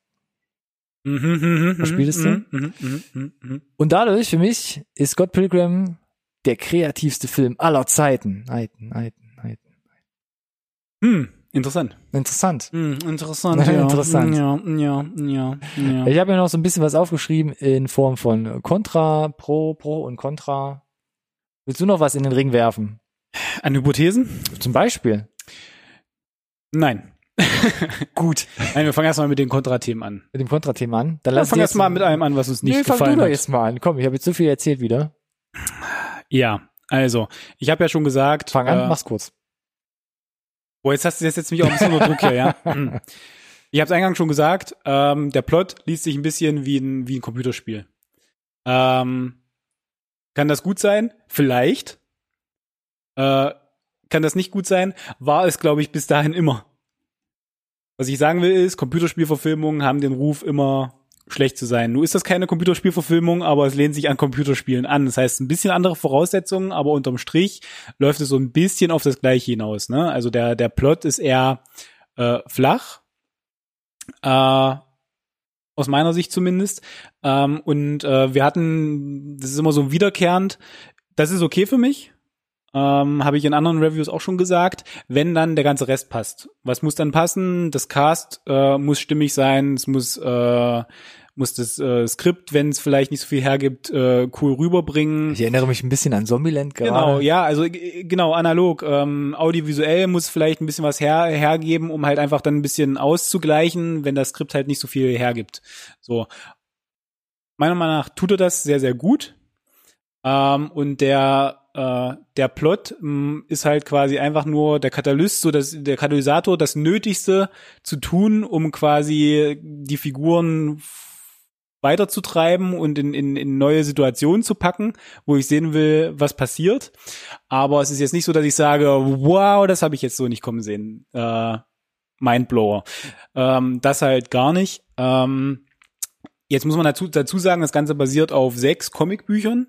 Mhm, mhm, mhm verspielteste. Mhm, mhm, Und dadurch, für mich, ist Scott Pilgrim der kreativste Film aller Zeiten. Heiten, Heiten, Heiten. Hm. Interessant. Interessant. Mm, interessant, ja. interessant. Ja, ja, ja, ja. Ich habe ja noch so ein bisschen was aufgeschrieben in Form von Contra, Pro, Pro und Contra. Willst du noch was in den Ring werfen? An Hypothesen? Zum Beispiel. Nein. Gut. Nein, wir fangen erstmal mit den Kontrathemen an. Mit dem Kontrathema an? Dann lass ja, fang erst mal mit einem an, was uns nicht nee, gefallen fang du doch jetzt mal an. Komm, ich habe jetzt so viel erzählt wieder. Ja, also, ich habe ja schon gesagt. Fang an, äh, mach's kurz. Boah, jetzt hast du jetzt mich auch ein bisschen unter Druck hier, ja. Hm. Ich habe es eingangs schon gesagt, ähm, der Plot liest sich ein bisschen wie ein, wie ein Computerspiel. Ähm, kann das gut sein? Vielleicht. Äh, kann das nicht gut sein? War es, glaube ich, bis dahin immer. Was ich sagen will ist, Computerspielverfilmungen haben den Ruf immer schlecht zu sein. Nun ist das keine Computerspielverfilmung, aber es lehnt sich an Computerspielen an. Das heißt, ein bisschen andere Voraussetzungen, aber unterm Strich läuft es so ein bisschen auf das Gleiche hinaus. Ne? Also der, der Plot ist eher äh, flach, äh, aus meiner Sicht zumindest. Ähm, und äh, wir hatten, das ist immer so wiederkehrend, das ist okay für mich. Ähm, Habe ich in anderen Reviews auch schon gesagt, wenn dann der ganze Rest passt. Was muss dann passen? Das Cast äh, muss stimmig sein, es muss äh, muss das äh, Skript, wenn es vielleicht nicht so viel hergibt, äh, cool rüberbringen. Ich erinnere mich ein bisschen an Zombieland gerade. Genau, ja, also äh, genau, analog. Ähm, audiovisuell muss vielleicht ein bisschen was her hergeben, um halt einfach dann ein bisschen auszugleichen, wenn das Skript halt nicht so viel hergibt. So. Meiner Meinung nach tut er das sehr, sehr gut. Ähm, und der äh, der Plot mh, mm, ist halt quasi einfach nur der Katalyst, so das, der Katalysator, das Nötigste zu tun, um quasi die Figuren weiterzutreiben und in, in, in neue Situationen zu packen, wo ich sehen will, was passiert. Aber es ist jetzt nicht so, dass ich sage, wow, das habe ich jetzt so nicht kommen sehen. Äh, Mindblower. Ähm, das halt gar nicht. Ähm, jetzt muss man dazu, dazu sagen, das Ganze basiert auf sechs Comicbüchern.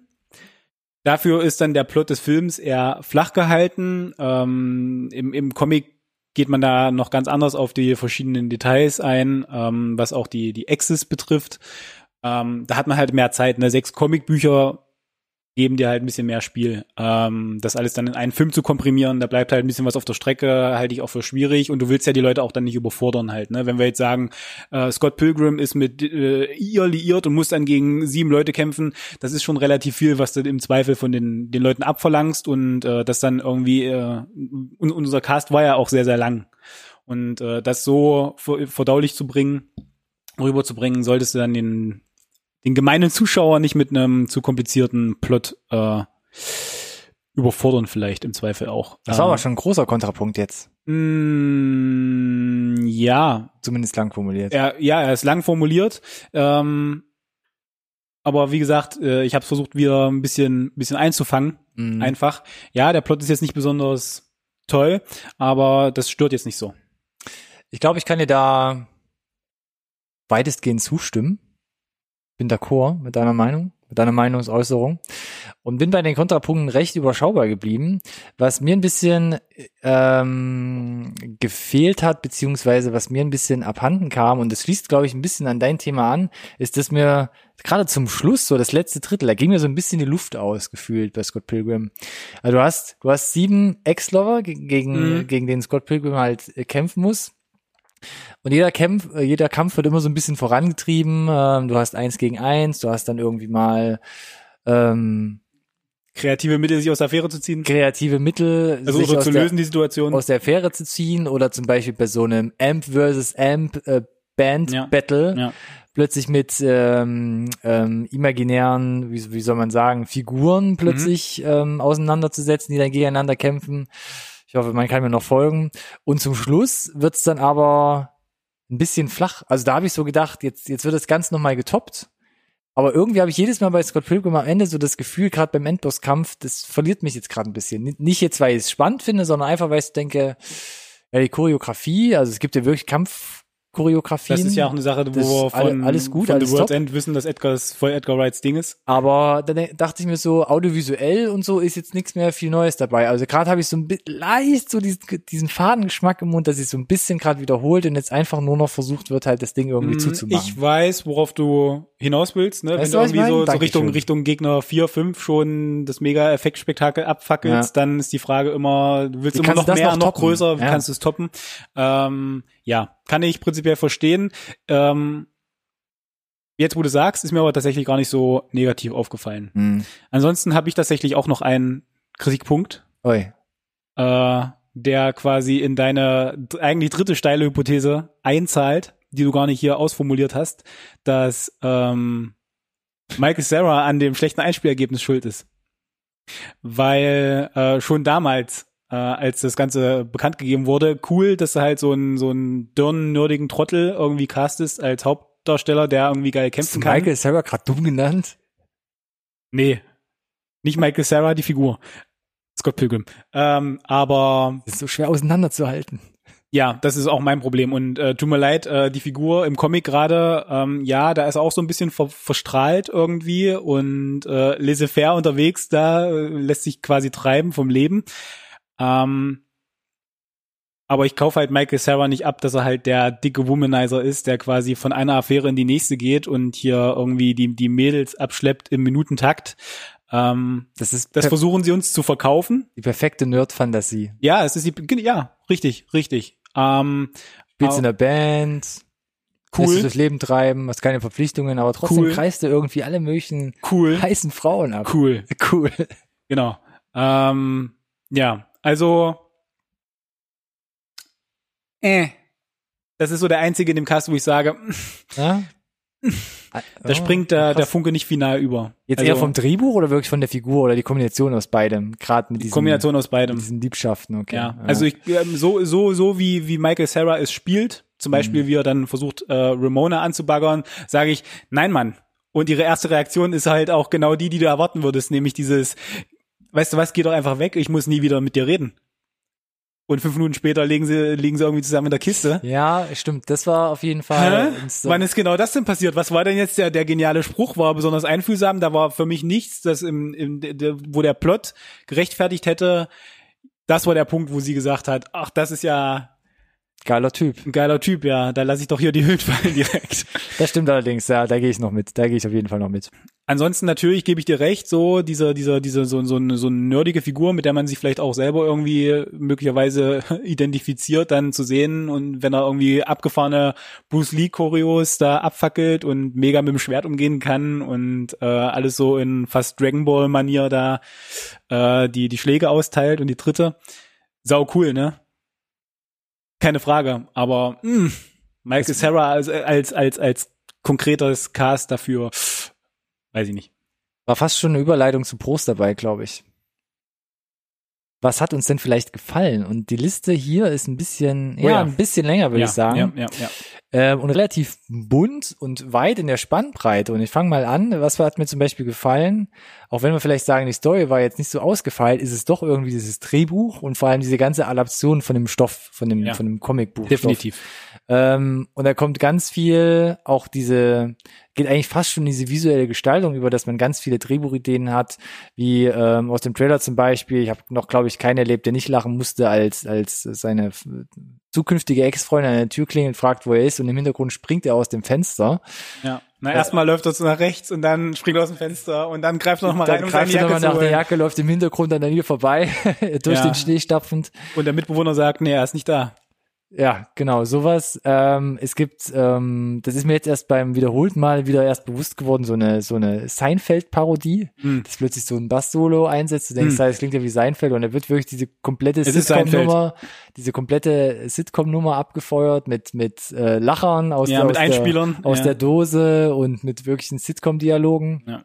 Dafür ist dann der Plot des Films eher flach gehalten. Ähm, im, Im Comic geht man da noch ganz anders auf die verschiedenen Details ein, ähm, was auch die, die Axis betrifft. Ähm, da hat man halt mehr Zeit. Ne? Sechs Comicbücher geben dir halt ein bisschen mehr Spiel. Ähm, das alles dann in einen Film zu komprimieren, da bleibt halt ein bisschen was auf der Strecke, halte ich auch für schwierig und du willst ja die Leute auch dann nicht überfordern halt. Ne? Wenn wir jetzt sagen, äh, Scott Pilgrim ist mit äh, ihr liiert und muss dann gegen sieben Leute kämpfen, das ist schon relativ viel, was du im Zweifel von den, den Leuten abverlangst und äh, das dann irgendwie, äh, und unser Cast war ja auch sehr, sehr lang. Und äh, das so verdaulich zu bringen, rüberzubringen, solltest du dann den den gemeinen Zuschauer nicht mit einem zu komplizierten Plot äh, überfordern vielleicht im Zweifel auch. Das war ähm, aber schon ein großer Kontrapunkt jetzt. Mm, ja. Zumindest lang formuliert. Er, ja, er ist lang formuliert. Ähm, aber wie gesagt, äh, ich habe versucht, wieder ein bisschen, bisschen einzufangen. Mhm. Einfach. Ja, der Plot ist jetzt nicht besonders toll, aber das stört jetzt nicht so. Ich glaube, ich kann dir da weitestgehend zustimmen bin d'accord mit deiner Meinung, mit deiner Meinungsäußerung und bin bei den Kontrapunkten recht überschaubar geblieben. Was mir ein bisschen ähm, gefehlt hat, beziehungsweise was mir ein bisschen abhanden kam, und das schließt, glaube ich, ein bisschen an dein Thema an, ist, dass mir gerade zum Schluss, so das letzte Drittel, da ging mir so ein bisschen die Luft aus, gefühlt bei Scott Pilgrim. Also du hast, du hast sieben Ex-Lover, gegen, mhm. gegen den Scott Pilgrim halt kämpfen muss. Und jeder Kampf, äh, jeder Kampf wird immer so ein bisschen vorangetrieben. Ähm, du hast eins gegen eins, du hast dann irgendwie mal ähm, kreative Mittel, sich aus der Affäre zu ziehen. Kreative Mittel, also sich zu lösen, die Situation. Aus der Affäre zu ziehen oder zum Beispiel bei so einem Amp versus Amp äh, Band ja. Battle. Ja. Plötzlich mit ähm, ähm, imaginären, wie, wie soll man sagen, Figuren plötzlich mhm. ähm, auseinanderzusetzen, die dann gegeneinander kämpfen. Ich hoffe, man kann mir noch folgen. Und zum Schluss wird's dann aber ein bisschen flach. Also da habe ich so gedacht, jetzt, jetzt wird das Ganze nochmal getoppt. Aber irgendwie habe ich jedes Mal bei Scott Pilgrim am Ende so das Gefühl, gerade beim Endbosskampf, das verliert mich jetzt gerade ein bisschen. Nicht jetzt, weil ich es spannend finde, sondern einfach, weil ich denke, ja, die Choreografie, also es gibt ja wirklich Kampf, Choreografien. Das ist ja auch eine Sache, wo wir von, alles gut, von alles The World's End wissen, dass Edgar's voll Edgar Wrights Ding ist. Aber dann dachte ich mir so, audiovisuell und so ist jetzt nichts mehr viel Neues dabei. Also gerade habe ich so ein bisschen leicht so diesen, diesen Fadengeschmack im Mund, dass ich so ein bisschen gerade wiederholt und jetzt einfach nur noch versucht wird, halt das Ding irgendwie mm, zuzumachen. Ich weiß, worauf du hinaus willst, ne? Weißt Wenn du irgendwie so, so Richtung, Richtung Gegner 4, 5 schon das Mega-Effektspektakel abfackelst, ja. dann ist die Frage immer, du willst wie immer noch mehr, noch, noch größer, wie ja. kannst du es toppen? Ähm, ja, kann ich prinzipiell verstehen. Ähm, jetzt, wo du sagst, ist mir aber tatsächlich gar nicht so negativ aufgefallen. Mhm. Ansonsten habe ich tatsächlich auch noch einen Kritikpunkt. Oi. Äh, der quasi in deine eigentlich dritte steile Hypothese einzahlt, die du gar nicht hier ausformuliert hast, dass ähm, Michael Sarah an dem schlechten Einspielergebnis schuld ist. Weil äh, schon damals äh, als das Ganze bekannt gegeben wurde, cool, dass du halt so einen so einen dirnen, Trottel irgendwie castest als Hauptdarsteller, der irgendwie geil kämpfen kann. Michael Sarah gerade dumm genannt? Nee. Nicht Michael Sarah, die Figur. Scott Pilgrim. Ähm, aber. Das ist so schwer auseinanderzuhalten. Ja, das ist auch mein Problem. Und äh, tut mir leid, äh, die Figur im Comic gerade, ähm, ja, da ist er auch so ein bisschen ver verstrahlt irgendwie und äh, laissez-faire unterwegs, da äh, lässt sich quasi treiben vom Leben. Ähm, aber ich kaufe halt Michael Sarah nicht ab, dass er halt der dicke Womanizer ist, der quasi von einer Affäre in die nächste geht und hier irgendwie die, die Mädels abschleppt im Minutentakt. Ähm, Das ist das versuchen sie uns zu verkaufen. die perfekte Nerd-Fantasie. Ja, es ist die, ja, richtig, richtig. Ähm, Spielst in der Band, lässt cool, durchs Leben treiben, hast keine Verpflichtungen, aber trotzdem Cool. kreist du irgendwie alle möglichen cool, heißen Frauen ab. cool. Cool. Genau. Ähm, ja, also äh. Das ist so der einzige in dem Cast, wo ich sage, Ja? da springt der, der Funke nicht final über. Jetzt also, eher vom Drehbuch oder wirklich von der Figur oder die Kombination aus beidem? Gerade mit diesen, Kombination aus mit beidem. diesen Liebschaften, okay. Ja, also ich ähm, so so so wie wie Michael Sarah es spielt, Mhm. zum Beispiel wie er dann versucht äh, Ramona anzubaggern, sage ich, nein, Mann. Und ihre erste Reaktion ist halt auch genau die, die du erwarten würdest, nämlich dieses, weißt du was, geh doch einfach weg, ich muss nie wieder mit dir reden. Und fünf Minuten später liegen sie liegen sie irgendwie zusammen in der Kiste. Ja, stimmt. Das war auf jeden Fall. Ins- Wann ist genau das denn passiert? Was war denn jetzt der, der geniale Spruch? War besonders einfühlsam. Da war für mich nichts, das im, im, wo der Plot gerechtfertigt hätte. Das war der Punkt, wo sie gesagt hat, ach, das ist ja Geiler Typ. ein geiler Typ, ja. Da lasse ich doch hier die Hüllen fallen direkt. Das stimmt allerdings, ja, da gehe ich noch mit. Da gehe ich auf jeden Fall noch mit. Ansonsten natürlich gebe ich dir recht, so dieser dieser dieser so so eine so eine nerdige Figur, mit der man sich vielleicht auch selber irgendwie möglicherweise identifiziert, dann zu sehen und wenn er irgendwie abgefahrene Bruce Lee Choreos da abfackelt und mega mit dem Schwert umgehen kann und äh, alles so in fast Dragon Ball Manier da äh, die die Schläge austeilt und die dritte sau cool, ne? Keine Frage, aber mh, Michael Sarah als als als als konkretes Cast dafür weiß ich nicht. War fast schon eine Überleitung zu Prost dabei, glaube ich. Was hat uns denn vielleicht gefallen? Und die Liste hier ist ein bisschen, Oh ja, ja. ein bisschen länger, würde ja, ich sagen. Ja, ja, ja. Ähm, und relativ bunt und weit in der Spannbreite. Und ich fange mal an, was hat mir zum Beispiel gefallen? Auch wenn wir vielleicht sagen, die Story war jetzt nicht so ausgefeilt, ist es doch irgendwie dieses Drehbuch und vor allem diese ganze Adaption von dem Stoff, von dem, von dem Comicbuch. Definitiv. Ähm, und da kommt ganz viel, auch diese, geht eigentlich fast schon diese visuelle Gestaltung über, dass man ganz viele Drehbuchideen hat, wie ähm, aus dem Trailer zum Beispiel. Ich habe noch, glaube ich, keinen erlebt, der nicht lachen musste, als als seine zukünftige Ex-Freundin an der Tür klingelt, fragt, wo er ist, und im Hintergrund springt er aus dem Fenster. Ja. Na, erstmal läuft er so nach rechts und dann springt er aus dem Fenster und dann greift er nochmal Dann rein, seine greift er nochmal zu nach der. Jacke, läuft im Hintergrund an der Tür vorbei, durch Ja. den Schnee stapfend. Und der Mitbewohner sagt, nee, er ist nicht da. Ja, genau, sowas. Ähm, es gibt, ähm, das ist mir jetzt erst beim wiederholten Mal wieder erst bewusst geworden, so eine, so eine Seinfeld-Parodie, Hm. dass plötzlich so ein Bass-Solo einsetzt, du denkst, Hm. das klingt ja wie Seinfeld und da wird wirklich diese komplette Sitcom-Nummer, diese komplette Sitcom-Nummer abgefeuert mit, mit äh, Lachern aus, Ja, der, mit aus, Einspielern, der, aus ja. der Dose und mit wirklichen Sitcom-Dialogen. Ja.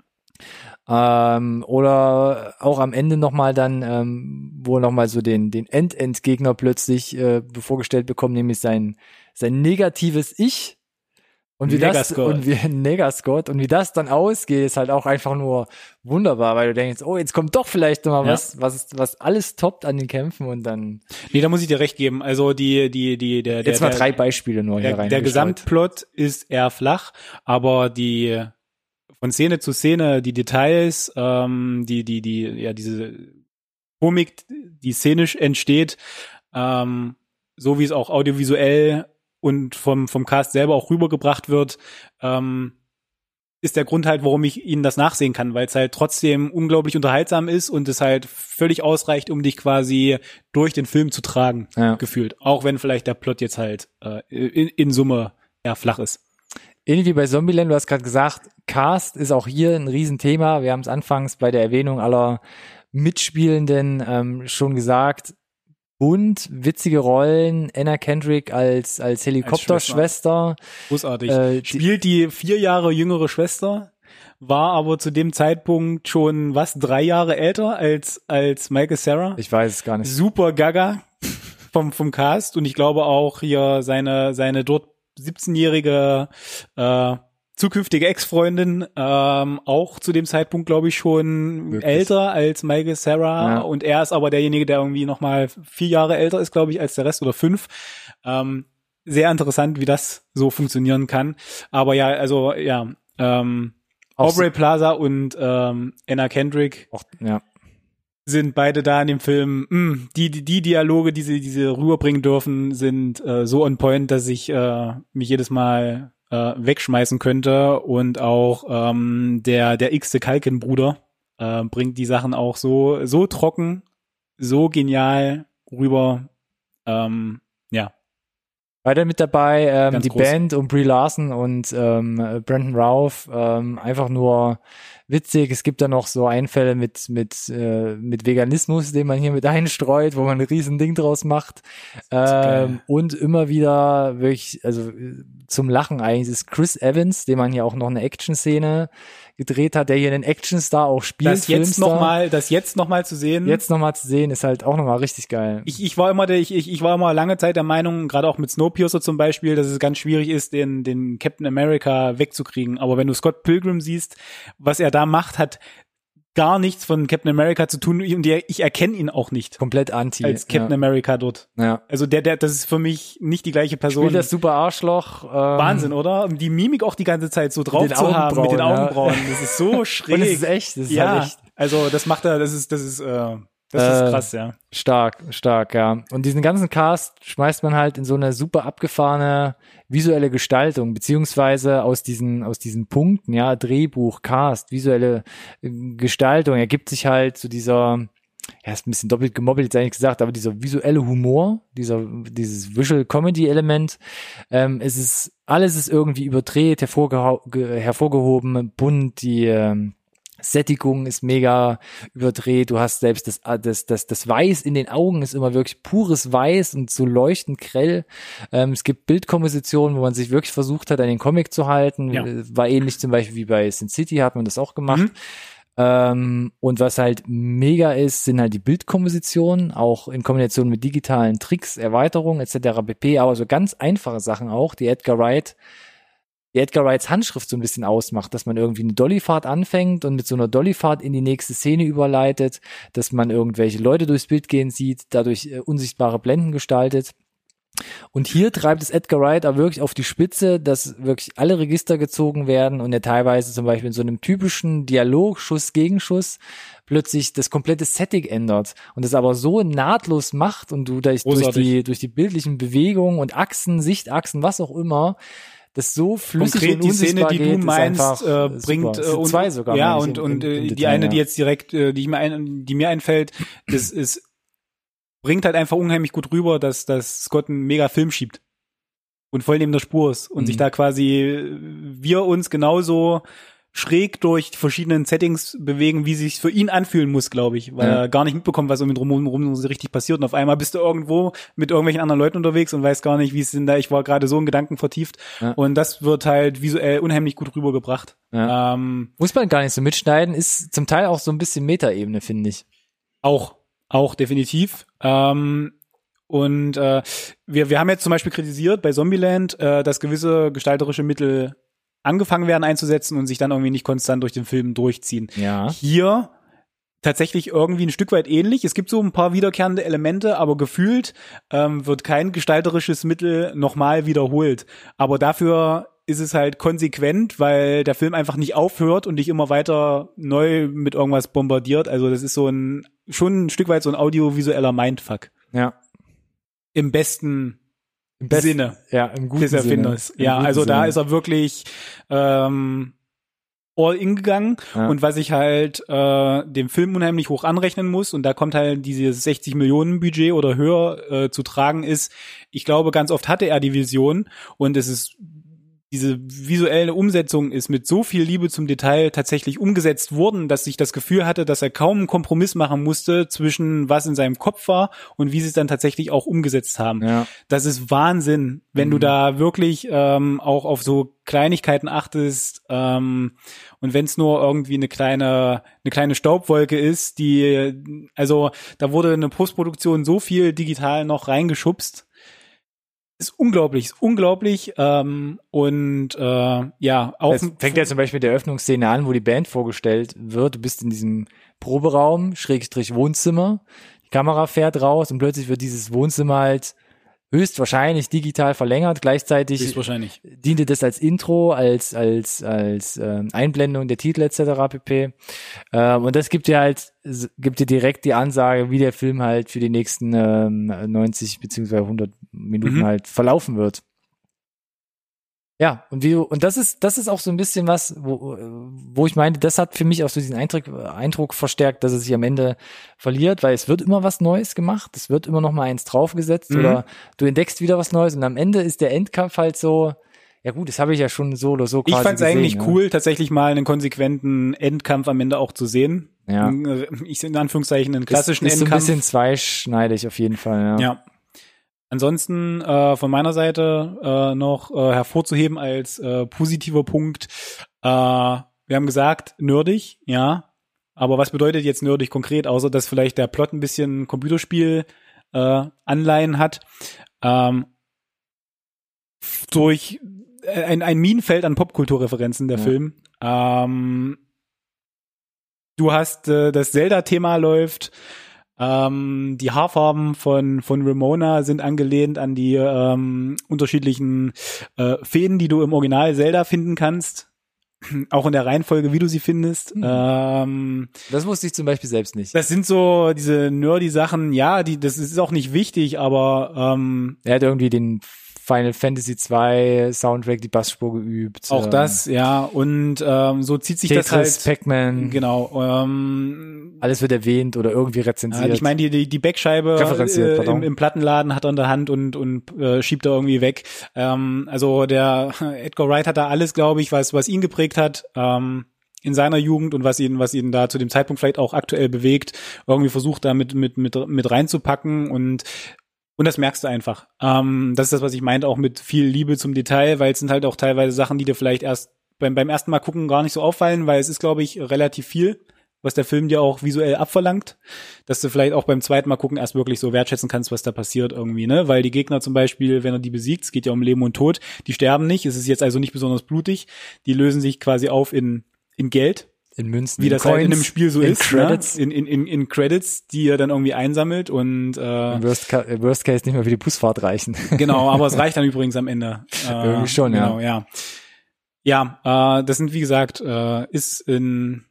Ähm, oder auch am Ende nochmal dann, ähm, wo nochmal so den, den End-End-Gegner plötzlich äh, vorgestellt bekommen, nämlich sein, sein negatives Ich. Und wie das, und wie Negascott, und wie das dann ausgeht, ist halt auch einfach nur wunderbar, weil du denkst, oh, jetzt kommt doch vielleicht noch mal Ja. was, was, was alles toppt an den Kämpfen und dann, Nee, da muss ich dir recht geben. Also die, die, die, der, der, jetzt mal drei Beispiele nur hier der, rein. der Gesamtplot ist eher flach, aber die von Szene zu Szene, die Details, ähm, die, die, die, ja, diese Komik, die szenisch entsteht, ähm, so wie es auch audiovisuell und vom, vom Cast selber auch rübergebracht wird, ähm, ist der Grund halt, warum ich ihnen das nachsehen kann, weil es halt trotzdem unglaublich unterhaltsam ist und es halt völlig ausreicht, um dich quasi durch den Film zu tragen, Ja. gefühlt. Auch wenn vielleicht der Plot jetzt halt äh, in, in Summe eher flach ist. Ähnlich wie bei Zombieland, du hast gerade gesagt, Cast ist auch hier ein Riesenthema. Wir haben es anfangs bei der Erwähnung aller Mitspielenden ähm, schon gesagt. Bunt, witzige Rollen, Anna Kendrick als, als Helikopterschwester. Großartig. Äh, Spielt die vier Jahre jüngere Schwester, war aber zu dem Zeitpunkt schon was drei Jahre älter als als Michael Sarah. Ich weiß es gar nicht. Super Gaga vom vom Cast und ich glaube auch hier seine seine dort 17-jährige äh, zukünftige Ex-Freundin, ähm, auch zu dem Zeitpunkt, glaube ich, schon Wirklich? älter als Michael Sarah. Ja. Und er ist aber derjenige, der irgendwie noch mal vier Jahre älter ist, glaube ich, als der Rest oder fünf. Ähm, sehr interessant, wie das so funktionieren kann. Aber ja, also ja, ähm, Aubrey Plaza und ähm, Anna Kendrick Auch, ja. sind beide da in dem Film. Mh, die, die, die Dialoge, die sie, die sie rüberbringen dürfen, sind äh, so on point, dass ich äh, mich jedes Mal äh, wegschmeißen könnte. Und auch ähm, der, der x-te Kalkin-Bruder äh, bringt die Sachen auch so, so trocken, so genial rüber. Ähm, ja, Weiter mit dabei ähm, Ganz die groß. Band um Brie Larson und ähm, Brandon Routh. Ähm, einfach nur witzig. Es gibt da noch so Einfälle mit mit äh, mit Veganismus, den man hier mit einstreut, wo man ein riesen Ding draus macht. Ähm, und immer wieder wirklich, also zum Lachen eigentlich ist Chris Evans, dem man hier auch noch eine Action-Szene gedreht hat, der hier einen Actionstar auch spielt. das jetzt Filmstar. noch mal, das jetzt noch mal zu sehen. jetzt nochmal zu sehen, ist halt auch nochmal richtig geil. Ich, ich war immer der, ich, ich, ich war immer lange Zeit der Meinung, gerade auch mit Snowpiercer zum Beispiel, dass es ganz schwierig ist, den, den Captain America wegzukriegen. Aber wenn du Scott Pilgrim siehst, was er da macht, hat gar nichts von Captain America zu tun und ich erkenne ihn auch nicht Komplett anti. als Captain ja. America dort. ja. Also der, der, das ist für mich nicht die gleiche Person. Spielt das super Arschloch. Ähm, Wahnsinn, oder? Die Mimik auch die ganze Zeit so drauf zu haben mit den Augenbrauen, ja. Das ist so schräg. Und es ist echt, das ist ja, halt echt also das macht er, das ist, das ist, äh, das Äh, ist krass, ja. stark, stark, ja. Und diesen ganzen Cast schmeißt man halt in so eine super abgefahrene visuelle Gestaltung, beziehungsweise aus diesen, aus diesen Punkten, ja, Drehbuch, Cast, visuelle äh, Gestaltung ergibt sich halt so dieser, ja, ist ein bisschen doppelt gemobbelt, jetzt eigentlich gesagt, aber dieser visuelle Humor, dieser, dieses Visual Comedy Element, ähm, es ist, alles ist irgendwie überdreht, hervorgeho ge- hervorgehoben, bunt, die, ähm, Sättigung ist mega überdreht. Du hast selbst das, das, das, das Weiß in den Augen ist immer wirklich pures Weiß und so leuchtend grell. Ähm, es gibt Bildkompositionen, wo man sich wirklich versucht hat, an den Comic zu halten. Ja. Äh, War ähnlich zum Beispiel wie bei Sin City hat man das auch gemacht. Mhm. Ähm, und was halt mega ist, sind halt die Bildkompositionen, auch in Kombination mit digitalen Tricks, Erweiterungen etc. pp. Aber so ganz einfache Sachen auch, die Edgar Wright, die Edgar Wrights Handschrift so ein bisschen ausmacht, dass man irgendwie eine Dollyfahrt anfängt und mit so einer Dollyfahrt in die nächste Szene überleitet, dass man irgendwelche Leute durchs Bild gehen sieht, dadurch äh, unsichtbare Blenden gestaltet. Und hier treibt es Edgar Wright aber wirklich auf die Spitze, dass wirklich alle Register gezogen werden und er teilweise zum Beispiel in so einem typischen Dialog, Schuss gegen Schuss, plötzlich das komplette Setting ändert und das aber so nahtlos macht und du durch, durch die, durch die bildlichen Bewegungen und Achsen, Sichtachsen, was auch immer, das so flüssig Konkret und die Szene, die geht, du meinst, einfach, äh, super. bringt äh, und, zwei sogar. ja ich, und im- und im- äh, im die Detail, eine, die jetzt direkt, äh, die ich mir ein, die mir einfällt, das ist bringt halt einfach unheimlich gut rüber, dass dass Scott einen mega Film schiebt und voll neben der Spur ist und Mhm. sich da quasi äh, wir uns genauso schräg durch die verschiedenen Settings bewegen, wie sich für ihn anfühlen muss, glaube ich, weil Ja. er gar nicht mitbekommt, was um ihn drumherum so richtig passiert und auf einmal bist du irgendwo mit irgendwelchen anderen Leuten unterwegs und weißt gar nicht, wie es denn da, ich war gerade so in Gedanken vertieft Ja. und das wird halt visuell unheimlich gut rübergebracht. Ja. Ähm, Muss man gar nicht so mitschneiden, ist zum Teil auch so ein bisschen Metaebene, finde ich. auch, auch definitiv. Ähm, und äh, wir, wir haben jetzt zum Beispiel kritisiert bei Zombieland, äh, dass gewisse gestalterische Mittel angefangen werden einzusetzen und sich dann irgendwie nicht konstant durch den Film durchziehen. Ja. Hier tatsächlich irgendwie ein Stück weit ähnlich. Es gibt so ein paar wiederkehrende Elemente, aber gefühlt ähm, wird kein gestalterisches Mittel nochmal wiederholt. Aber dafür ist es halt konsequent, weil der Film einfach nicht aufhört und dich immer weiter neu mit irgendwas bombardiert. Also das ist so ein schon ein Stück weit so ein audiovisueller Mindfuck. Ja. Im besten Im besten- Sinne Ja, im guten des Sinne. Im Ja, also da Sinne. ist er wirklich ähm, all in gegangen. Ja. Und was ich halt äh, dem Film unheimlich hoch anrechnen muss, und da kommt halt dieses 60 Millionen Budget oder höher äh, zu tragen, ist, ich glaube, ganz oft hatte er die Vision und es ist diese visuelle Umsetzung ist mit so viel Liebe zum Detail tatsächlich umgesetzt worden, dass ich das Gefühl hatte, dass er kaum einen Kompromiss machen musste zwischen was in seinem Kopf war und wie sie es dann tatsächlich auch umgesetzt haben. Ja. Das ist Wahnsinn, wenn du Mhm. da wirklich ähm, auch auf so Kleinigkeiten achtest ähm, und wenn es nur irgendwie eine kleine eine kleine Staubwolke ist, die also da wurde eine Postproduktion so viel digital noch reingeschubst. Ist unglaublich, ist unglaublich ähm, und äh, ja, auch Es fängt ja zum Beispiel mit der Eröffnungsszene an, wo die Band vorgestellt wird. Du bist in diesem Proberaum, Schrägstrich Wohnzimmer. Die Kamera fährt raus und plötzlich wird dieses Wohnzimmer halt höchstwahrscheinlich digital verlängert. Gleichzeitig ist wahrscheinlich. diente das als Intro, als als als äh, Einblendung der Titel etc. pp. Ähm, und das gibt dir halt gibt dir direkt die Ansage, wie der Film halt für die nächsten ähm, 90 beziehungsweise 100 Minuten Mhm. halt verlaufen wird. Ja, und wie du, und das ist, das ist auch so ein bisschen was, wo, wo ich meinte, das hat für mich auch so diesen Eindruck, Eindruck verstärkt, dass es sich am Ende verliert, weil es wird immer was Neues gemacht, es wird immer noch mal eins draufgesetzt Mhm. oder du entdeckst wieder was Neues und am Ende ist der Endkampf halt so, ja gut, das habe ich ja schon so oder so Ich quasi fand es eigentlich ja. cool, tatsächlich mal einen konsequenten Endkampf am Ende auch zu sehen. Ja. Ich in Anführungszeichen einen Ist, klassischen ist so ein Endkampf. bisschen zweischneidig auf jeden Fall, ja. Ja. Ansonsten äh, von meiner Seite äh, noch äh, hervorzuheben als äh, positiver Punkt. Äh, wir haben gesagt, nerdig, ja. Aber was bedeutet jetzt nerdig konkret, außer dass vielleicht der Plot ein bisschen Computerspiel äh, Anleihen hat? Ähm, durch äh, ein, ein Minenfeld an Popkulturreferenzen der Ja. Film. Ähm, du hast äh, das Zelda-Thema läuft. Ähm, die Haarfarben von, von Ramona sind angelehnt an die ähm, unterschiedlichen äh, Fäden, die du im Original Zelda finden kannst. Auch in der Reihenfolge, wie du sie findest. Mhm. Ähm, Das wusste ich zum Beispiel selbst nicht. das sind so diese nerdy Sachen, ja, die, das ist auch nicht wichtig, aber ähm, Er hat irgendwie den Final Fantasy 2 Soundtrack, die Bassspur geübt. auch ähm, das, ja, und ähm, so zieht sich das Tetris, halt. Pac-Man, Genau. Ähm, alles wird erwähnt oder irgendwie rezensiert. Ja, ich meine, die, die, die Backscheibe äh, im, im Plattenladen hat er in der Hand und, und äh, schiebt da irgendwie weg. Ähm, also der Edgar Wright hat da alles, glaube ich, was, was ihn geprägt hat. Ähm, in seiner Jugend und was ihn, was ihn da zu dem Zeitpunkt vielleicht auch aktuell bewegt, irgendwie versucht da mit, mit, mit, mit reinzupacken und und das merkst du einfach. Ähm, das ist das, was ich meinte, auch mit viel Liebe zum Detail, weil es sind halt auch teilweise Sachen, die dir vielleicht erst beim, beim ersten Mal gucken gar nicht so auffallen, weil es ist, glaube ich, relativ viel, was der Film dir auch visuell abverlangt, dass du vielleicht auch beim zweiten Mal gucken erst wirklich so wertschätzen kannst, was da passiert irgendwie, ne? Weil die Gegner zum Beispiel, wenn er die besiegt, es geht ja um Leben und Tod, die sterben nicht, es ist jetzt also nicht besonders blutig, die lösen sich quasi auf in, in Geld, in Münzen, wie das halt in Coins, einem Spiel so in ist, Credits. Ne? In, in, in, in Credits, die er dann irgendwie einsammelt und äh, Im Worst, im Worst Case nicht mehr für die Busfahrt reichen. Genau, aber es reicht dann übrigens am Ende. Äh, Irgendwie schon, ja. genau, ja. Ja, äh, das sind wie gesagt, äh, ist in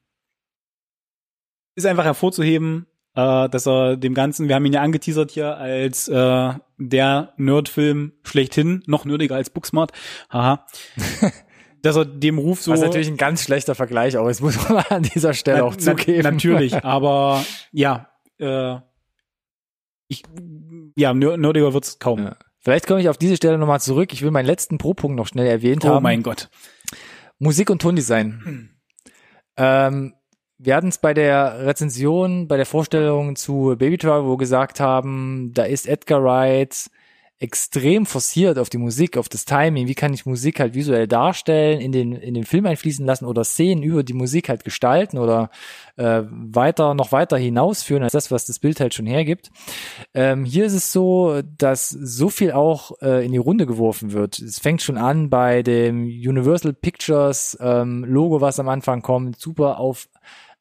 ist einfach hervorzuheben, äh, dass er dem Ganzen, wir haben ihn ja angeteasert hier als äh, der Nerdfilm schlechthin, noch nerdiger als Booksmart, haha, dass er dem Ruf so Was natürlich ein ganz schlechter Vergleich auch ist, muss man an dieser Stelle auch na- zugeben. natürlich, aber ja, äh, ich, ja, ner- nerdiger wird's kaum. Ja. Vielleicht komme ich auf diese Stelle nochmal zurück. Ich will meinen letzten Pro-Punkt noch schnell erwähnt Oh haben. mein Gott. Musik und Tondesign. Ähm, wir hatten es bei der Rezension, bei der Vorstellung zu Baby Driver, wo wir gesagt haben, da ist Edgar Wright extrem forciert auf die Musik, auf das Timing. Wie kann ich Musik halt visuell darstellen, in den, in den Film einfließen lassen oder Szenen über die Musik halt gestalten oder äh, weiter, noch weiter hinausführen als das, was das Bild halt schon hergibt. Ähm, hier ist es so, dass so viel auch äh, in die Runde geworfen wird. Es fängt schon an bei dem Universal Pictures ähm, Logo, was am Anfang kommt, super auf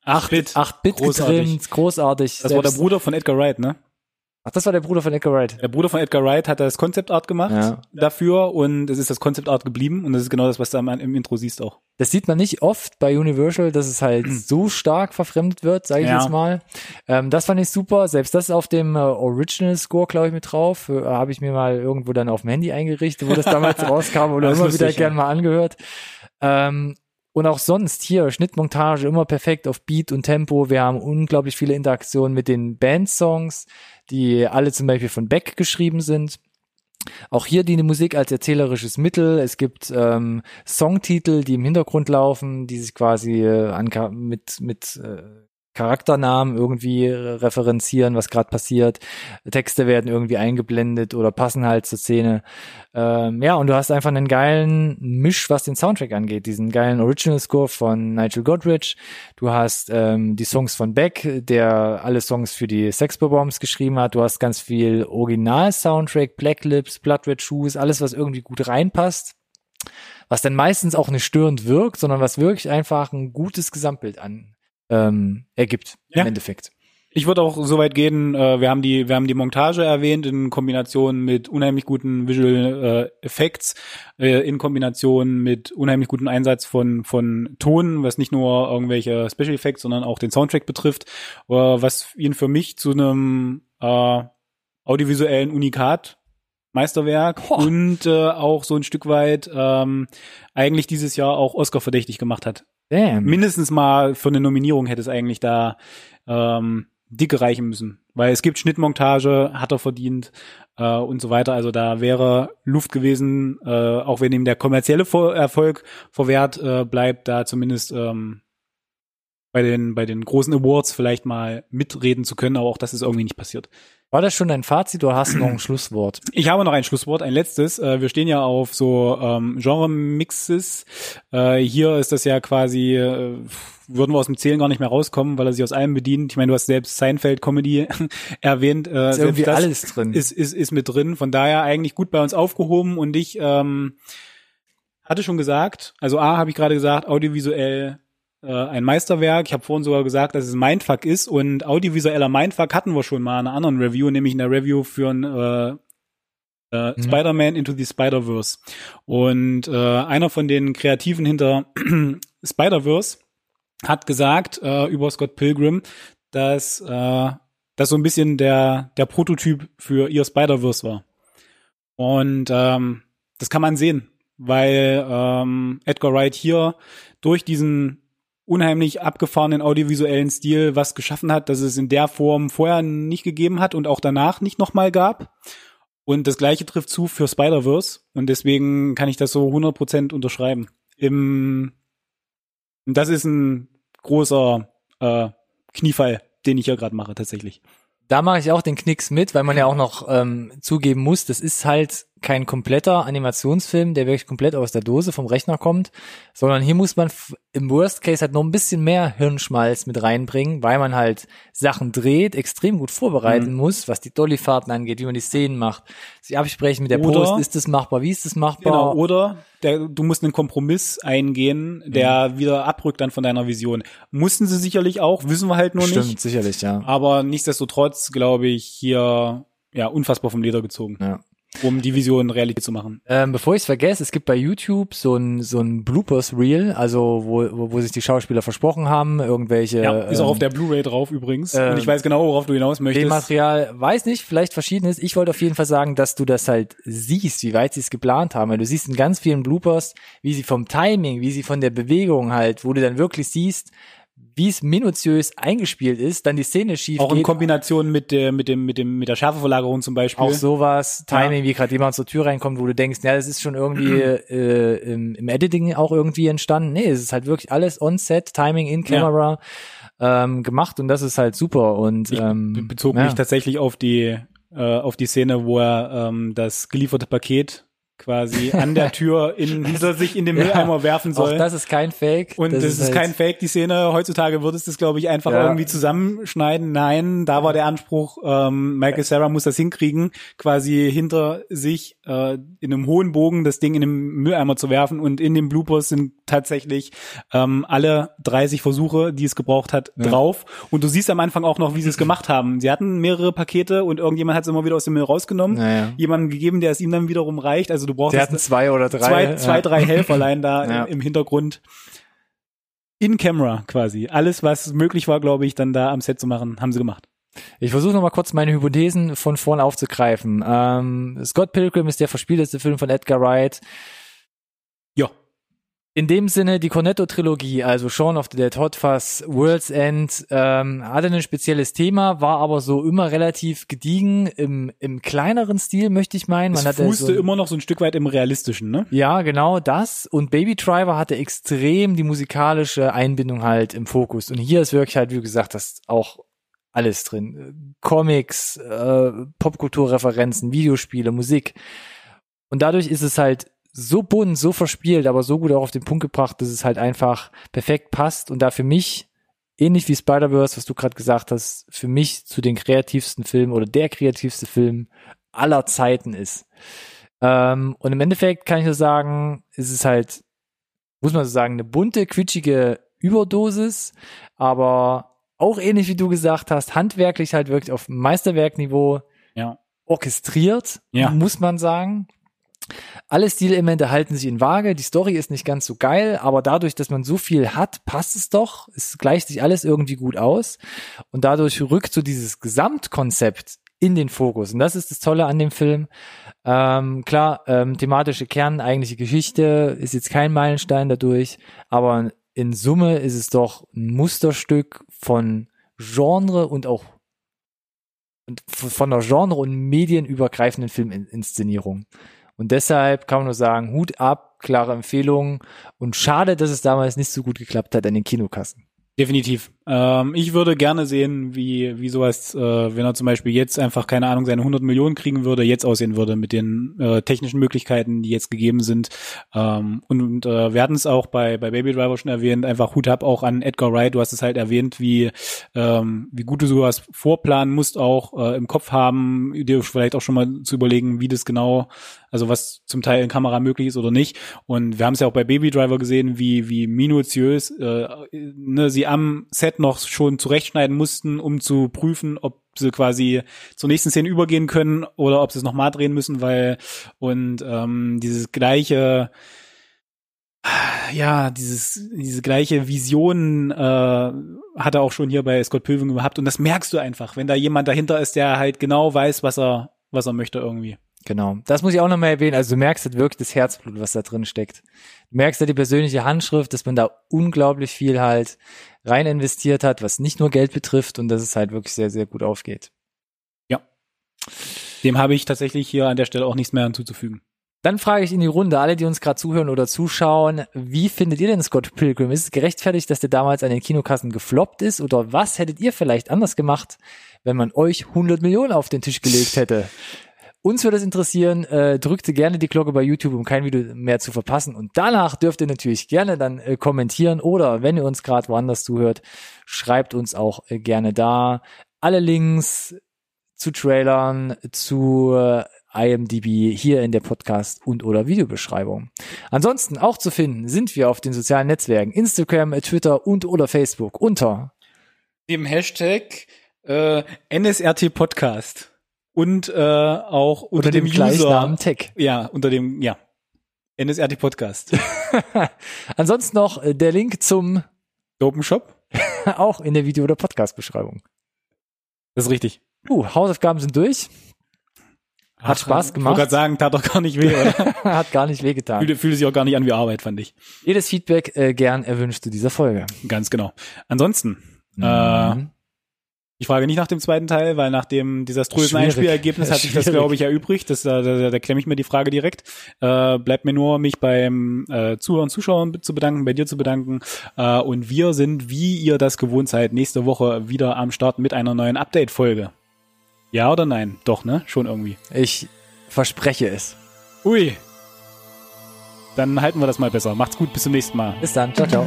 8-Bit. 8-Bit Großartig. getrimmt, großartig. Das war der Bruder von Edgar Wright, ne? Ach, das war der Bruder von Edgar Wright. Der Bruder von Edgar Wright hat das Concept Art gemacht Ja. dafür und es ist das Concept Art geblieben und das ist genau das, was du im Intro siehst auch. Das sieht man nicht oft bei Universal, dass es halt so stark verfremdet wird, sage ich Ja. jetzt mal. Ähm, das fand ich super. Selbst das ist auf dem äh, Original Score, glaube ich, mit drauf. Äh, Habe ich mir mal irgendwo dann auf dem Handy eingerichtet, wo das damals rauskam oder immer lustig, wieder gern ja. mal angehört. Ähm, und auch sonst hier Schnittmontage immer perfekt auf Beat und Tempo. Wir haben unglaublich viele Interaktionen mit den Bandsongs, die alle zum Beispiel von Beck geschrieben sind. Auch hier dient die Musik als erzählerisches Mittel. Es gibt ähm, Songtitel, die im Hintergrund laufen, die sich quasi äh, mit mit äh, Charakternamen irgendwie referenzieren, was gerade passiert. Texte werden irgendwie eingeblendet oder passen halt zur Szene. Ähm, ja, und du hast einfach einen geilen Misch, was den Soundtrack angeht. Diesen geilen Original Score von Nigel Godrich. Du hast ähm, die Songs von Beck, der alle Songs für die Sex Bombs geschrieben hat. Du hast ganz viel Original-Soundtrack, Black Lips, Blood Red Shoes, alles, was irgendwie gut reinpasst was dann meistens auch nicht störend wirkt, sondern was wirklich einfach ein gutes Gesamtbild an ähm, ergibt Ja. im Endeffekt. Ich würde auch so weit gehen, äh, wir haben die, wir haben die Montage erwähnt in Kombination mit unheimlich guten Visual äh, Effects, äh, in Kombination mit unheimlich gutem Einsatz von, von Ton, was nicht nur irgendwelche Special Effects, sondern auch den Soundtrack betrifft, äh, was ihn für mich zu einem äh, audiovisuellen Unikat Meisterwerk Boah. und äh, auch so ein Stück weit ähm, eigentlich dieses Jahr auch Oscar verdächtig gemacht hat Damn. mindestens mal für eine Nominierung hätte es eigentlich da ähm, dicke reichen müssen. Weil es gibt Schnittmontage, hat er verdient äh, und so weiter. Also da wäre Luft gewesen, äh, auch wenn ihm der kommerzielle Vor Erfolg verwehrt äh, bleibt, da zumindest ähm, bei den bei den großen Awards vielleicht mal mitreden zu können, aber auch das ist irgendwie nicht passiert. War das schon dein Fazit oder hast du noch ein Schlusswort? Ich habe noch ein Schlusswort, ein letztes. Äh, wir stehen ja auf so ähm, Genre-Mixes. Äh, hier ist das ja quasi, äh, würden wir aus dem Zählen gar nicht mehr rauskommen, weil er sich aus allem bedient. Ich meine, du hast selbst Seinfeld-Comedy erwähnt. Äh, Ist irgendwie alles drin. Ist, ist, ist mit drin. Von daher eigentlich gut bei uns aufgehoben. Und ich ähm, hatte schon gesagt, also A, habe ich gerade gesagt, audiovisuell ein Meisterwerk. Ich habe vorhin sogar gesagt, dass es ein Mindfuck ist und audiovisueller Mindfuck hatten wir schon mal in einer anderen Review, nämlich in der Review für ein äh, äh, Mhm. Spider-Man Into the Spider-Verse. Und äh, einer von den Kreativen hinter Spider-Verse hat gesagt äh, über Scott Pilgrim, dass äh, das so ein bisschen der, der Prototyp für ihr Spider-Verse war. Und ähm, das kann man sehen, weil ähm, Edgar Wright hier durch diesen unheimlich abgefahrenen audiovisuellen Stil was geschaffen hat, dass es in der Form vorher nicht gegeben hat und auch danach nicht nochmal gab. Und das gleiche trifft zu für Spider-Verse und deswegen kann ich das so 100% unterschreiben. Im, das ist ein großer äh, Kniefall, den ich hier gerade mache tatsächlich. Da mache ich auch den Knicks mit, weil man ja auch noch ähm, zugeben muss, das ist halt kein kompletter Animationsfilm, der wirklich komplett aus der Dose vom Rechner kommt, sondern hier muss man im Worst Case halt noch ein bisschen mehr Hirnschmalz mit reinbringen, weil man halt Sachen dreht, extrem gut vorbereiten Mhm. muss, was die Dollyfahrten angeht, wie man die Szenen macht, sich absprechen mit der Oder- Post, ist das machbar, wie ist das machbar? Genau, oder der, du musst einen Kompromiss eingehen, der wieder abrückt dann von deiner Vision. Mussten sie sicherlich auch, wissen wir halt nur Stimmt, nicht. sicherlich, ja. Aber nichtsdestotrotz, glaube ich, hier ja unfassbar vom Leder gezogen, ja. Um die Vision Realität zu machen. Ähm, bevor ich es vergesse, es gibt bei YouTube so ein so ein Bloopers Reel, also wo, wo, wo sich die Schauspieler versprochen haben, irgendwelche Ja, ist auch ähm, auf der Blu-ray drauf übrigens. ähm, und ich weiß genau, worauf du hinaus möchtest. Material, weiß nicht, vielleicht verschiedenes. Ich wollte auf jeden Fall sagen, dass du das halt siehst, wie weit sie es geplant haben. Weil du siehst in ganz vielen Bloopers, wie sie vom Timing, wie sie von der Bewegung halt, wo du dann wirklich siehst, wie es minutiös eingespielt ist, dann die Szene schief auch in geht. Kombination mit der, mit dem, mit dem, mit der Schärfeverlagerung zum Beispiel. Auch sowas, Timing, wie gerade jemand zur Tür reinkommt, wo du denkst, ja, das ist schon irgendwie äh, im, im Editing auch irgendwie entstanden. Nee, es ist halt wirklich alles on-set, Timing in Camera ähm, gemacht und das ist halt super. Und Ich ähm, be- bezog ja. mich tatsächlich auf die, äh, auf die Szene, wo er ähm, das gelieferte Paket quasi an der Tür in, hinter sich in den Ja, Mülleimer werfen Auch soll. das ist kein Fake. Und das, ist, halt- kein Fake, die Szene. Heutzutage würdest du es, glaube ich, einfach Ja. irgendwie zusammenschneiden. Nein, da war der Anspruch, ähm, Michael Sarah muss das hinkriegen, quasi hinter sich äh, in einem hohen Bogen das Ding in den Mülleimer zu werfen. Und in den Bloopers sind tatsächlich ähm, alle 30 Versuche, die es gebraucht hat, Ja. drauf. Und du siehst am Anfang auch noch, wie sie es gemacht haben. Sie hatten mehrere Pakete und irgendjemand hat es immer wieder aus dem Müll rausgenommen. Naja. Jemandem gegeben, der es ihm dann wiederum reicht. Also du brauchst hatten zwei oder drei. zwei, zwei ja. drei Helferlein da Ja. im Hintergrund. In Camera quasi. Alles, was möglich war, glaube ich, dann da am Set zu machen, haben sie gemacht. Ich versuche noch mal kurz meine Hypothesen von vorn aufzugreifen. Ähm, Scott Pilgrim ist der verspielteste Film von Edgar Wright. In dem Sinne, die Cornetto-Trilogie, also Shaun of the Dead, Hot Fuzz, World's End, ähm, hatte ein spezielles Thema, war aber so immer relativ gediegen im, im kleineren Stil, möchte ich meinen. Man es hatte fußte so, immer noch so ein Stück weit im realistischen, ne? Ja, genau das. Und Baby Driver hatte extrem die musikalische Einbindung halt im Fokus. Und hier ist wirklich halt, wie gesagt, das auch alles drin. Comics, äh, Popkulturreferenzen, Videospiele, Musik. Und dadurch ist es halt so bunt, so verspielt, aber so gut auch auf den Punkt gebracht, dass es halt einfach perfekt passt und da für mich, ähnlich wie Spider-Verse, was du gerade gesagt hast, für mich zu den kreativsten Filmen oder der kreativste Film aller Zeiten ist. Ähm, und im Endeffekt kann ich nur sagen, ist es halt, muss man so sagen, eine bunte, quitschige Überdosis, aber auch ähnlich wie du gesagt hast, handwerklich halt wirklich auf Meisterwerkniveau ja. orchestriert, ja. muss man sagen. Alle Stilelemente halten sich in Waage, die Story ist nicht ganz so geil, aber dadurch, dass man so viel hat, passt es doch. Es gleicht sich alles irgendwie gut aus. Und dadurch rückt so dieses Gesamtkonzept in den Fokus. Und das ist das Tolle an dem Film. Ähm, klar, ähm, thematische Kern, eigentliche Geschichte ist jetzt kein Meilenstein dadurch, aber in Summe ist es doch ein Musterstück von Genre und auch von der Genre- und medienübergreifenden Filminszenierung. Und deshalb kann man nur sagen, Hut ab, klare Empfehlung und schade, dass es damals nicht so gut geklappt hat an den Kinokassen. Definitiv. Ähm, ich würde gerne sehen, wie, wie sowas, äh, wenn er zum Beispiel jetzt einfach, keine Ahnung, seine 100 Millionen kriegen würde, jetzt aussehen würde mit den äh, technischen Möglichkeiten, die jetzt gegeben sind. Ähm, und und äh, wir hatten es auch bei, bei Baby Driver schon erwähnt, einfach Hut ab auch an Edgar Wright. Du hast es halt erwähnt, wie, ähm, wie gut du sowas vorplanen musst, auch äh, im Kopf haben, dir vielleicht auch schon mal zu überlegen, wie das genau also was zum Teil in Kamera möglich ist oder nicht. Und wir haben es ja auch bei Baby Driver gesehen, wie, wie minutiös äh, ne, sie am Set noch schon zurechtschneiden mussten, um zu prüfen, ob sie quasi zur nächsten Szene übergehen können oder ob sie es nochmal drehen müssen, weil und ähm, dieses gleiche ja, dieses, diese gleiche Vision äh, hat er auch schon hier bei Scott Pilgrim gehabt und das merkst du einfach, wenn da jemand dahinter ist, der halt genau weiß, was er, was er möchte irgendwie. Genau. Das muss ich auch nochmal erwähnen. Also du merkst halt wirklich das Herzblut, was da drin steckt. Du merkst ja die persönliche Handschrift, dass man da unglaublich viel halt rein investiert hat, was nicht nur Geld betrifft und dass es halt wirklich sehr, sehr gut aufgeht. Ja. Dem habe ich tatsächlich hier an der Stelle auch nichts mehr hinzuzufügen. Dann frage ich in die Runde, alle, die uns gerade zuhören oder zuschauen, wie findet ihr denn Scott Pilgrim? Ist es gerechtfertigt, dass der damals an den Kinokassen gefloppt ist? Oder was hättet ihr vielleicht anders gemacht, wenn man euch 100 Millionen auf den Tisch gelegt hätte? Uns würde es interessieren, äh, drückt gerne die Glocke bei YouTube, um kein Video mehr zu verpassen. Und danach dürft ihr natürlich gerne dann äh, kommentieren oder wenn ihr uns gerade woanders zuhört, schreibt uns auch äh, gerne da. Alle Links zu Trailern, zu äh, IMDb hier in der Podcast und oder Videobeschreibung. Ansonsten auch zu finden sind wir auf den sozialen Netzwerken Instagram, Twitter und oder Facebook unter dem Hashtag äh, NSRT Podcast und äh, auch unter, unter dem, dem User, Tech. Ja, unter dem, ja. NSRT Podcast. Ansonsten noch äh, der Link zum Open Shop. auch in der Video- oder Podcast-Beschreibung. Das ist richtig. Uh, Hausaufgaben sind durch. Hat Ach, Spaß gemacht. Ich wollte gerade sagen, tat doch gar nicht weh, oder? Hat gar nicht weh getan. Fühlte, fühlte sich auch gar nicht an wie Arbeit, fand ich. Jedes Feedback äh, gern erwünscht zu dieser Folge. Ganz genau. Ansonsten, mhm. äh, ich frage nicht nach dem zweiten Teil, weil nach dem desaströsen Einspielergebnis hat sich das, glaube ich, erübrigt. Das, da, da, da klemme ich mir die Frage direkt. Äh, bleibt mir nur, mich beim äh, Zuhören, Zuschauern zu bedanken, bei dir zu bedanken. Äh, und wir sind, wie ihr das gewohnt seid, nächste Woche wieder am Start mit einer neuen Update-Folge. Ja oder nein? Doch, ne? Schon irgendwie. Ich verspreche es. Ui. Dann halten wir das mal besser. Macht's gut, bis zum nächsten Mal. Bis dann. Ciao, ciao.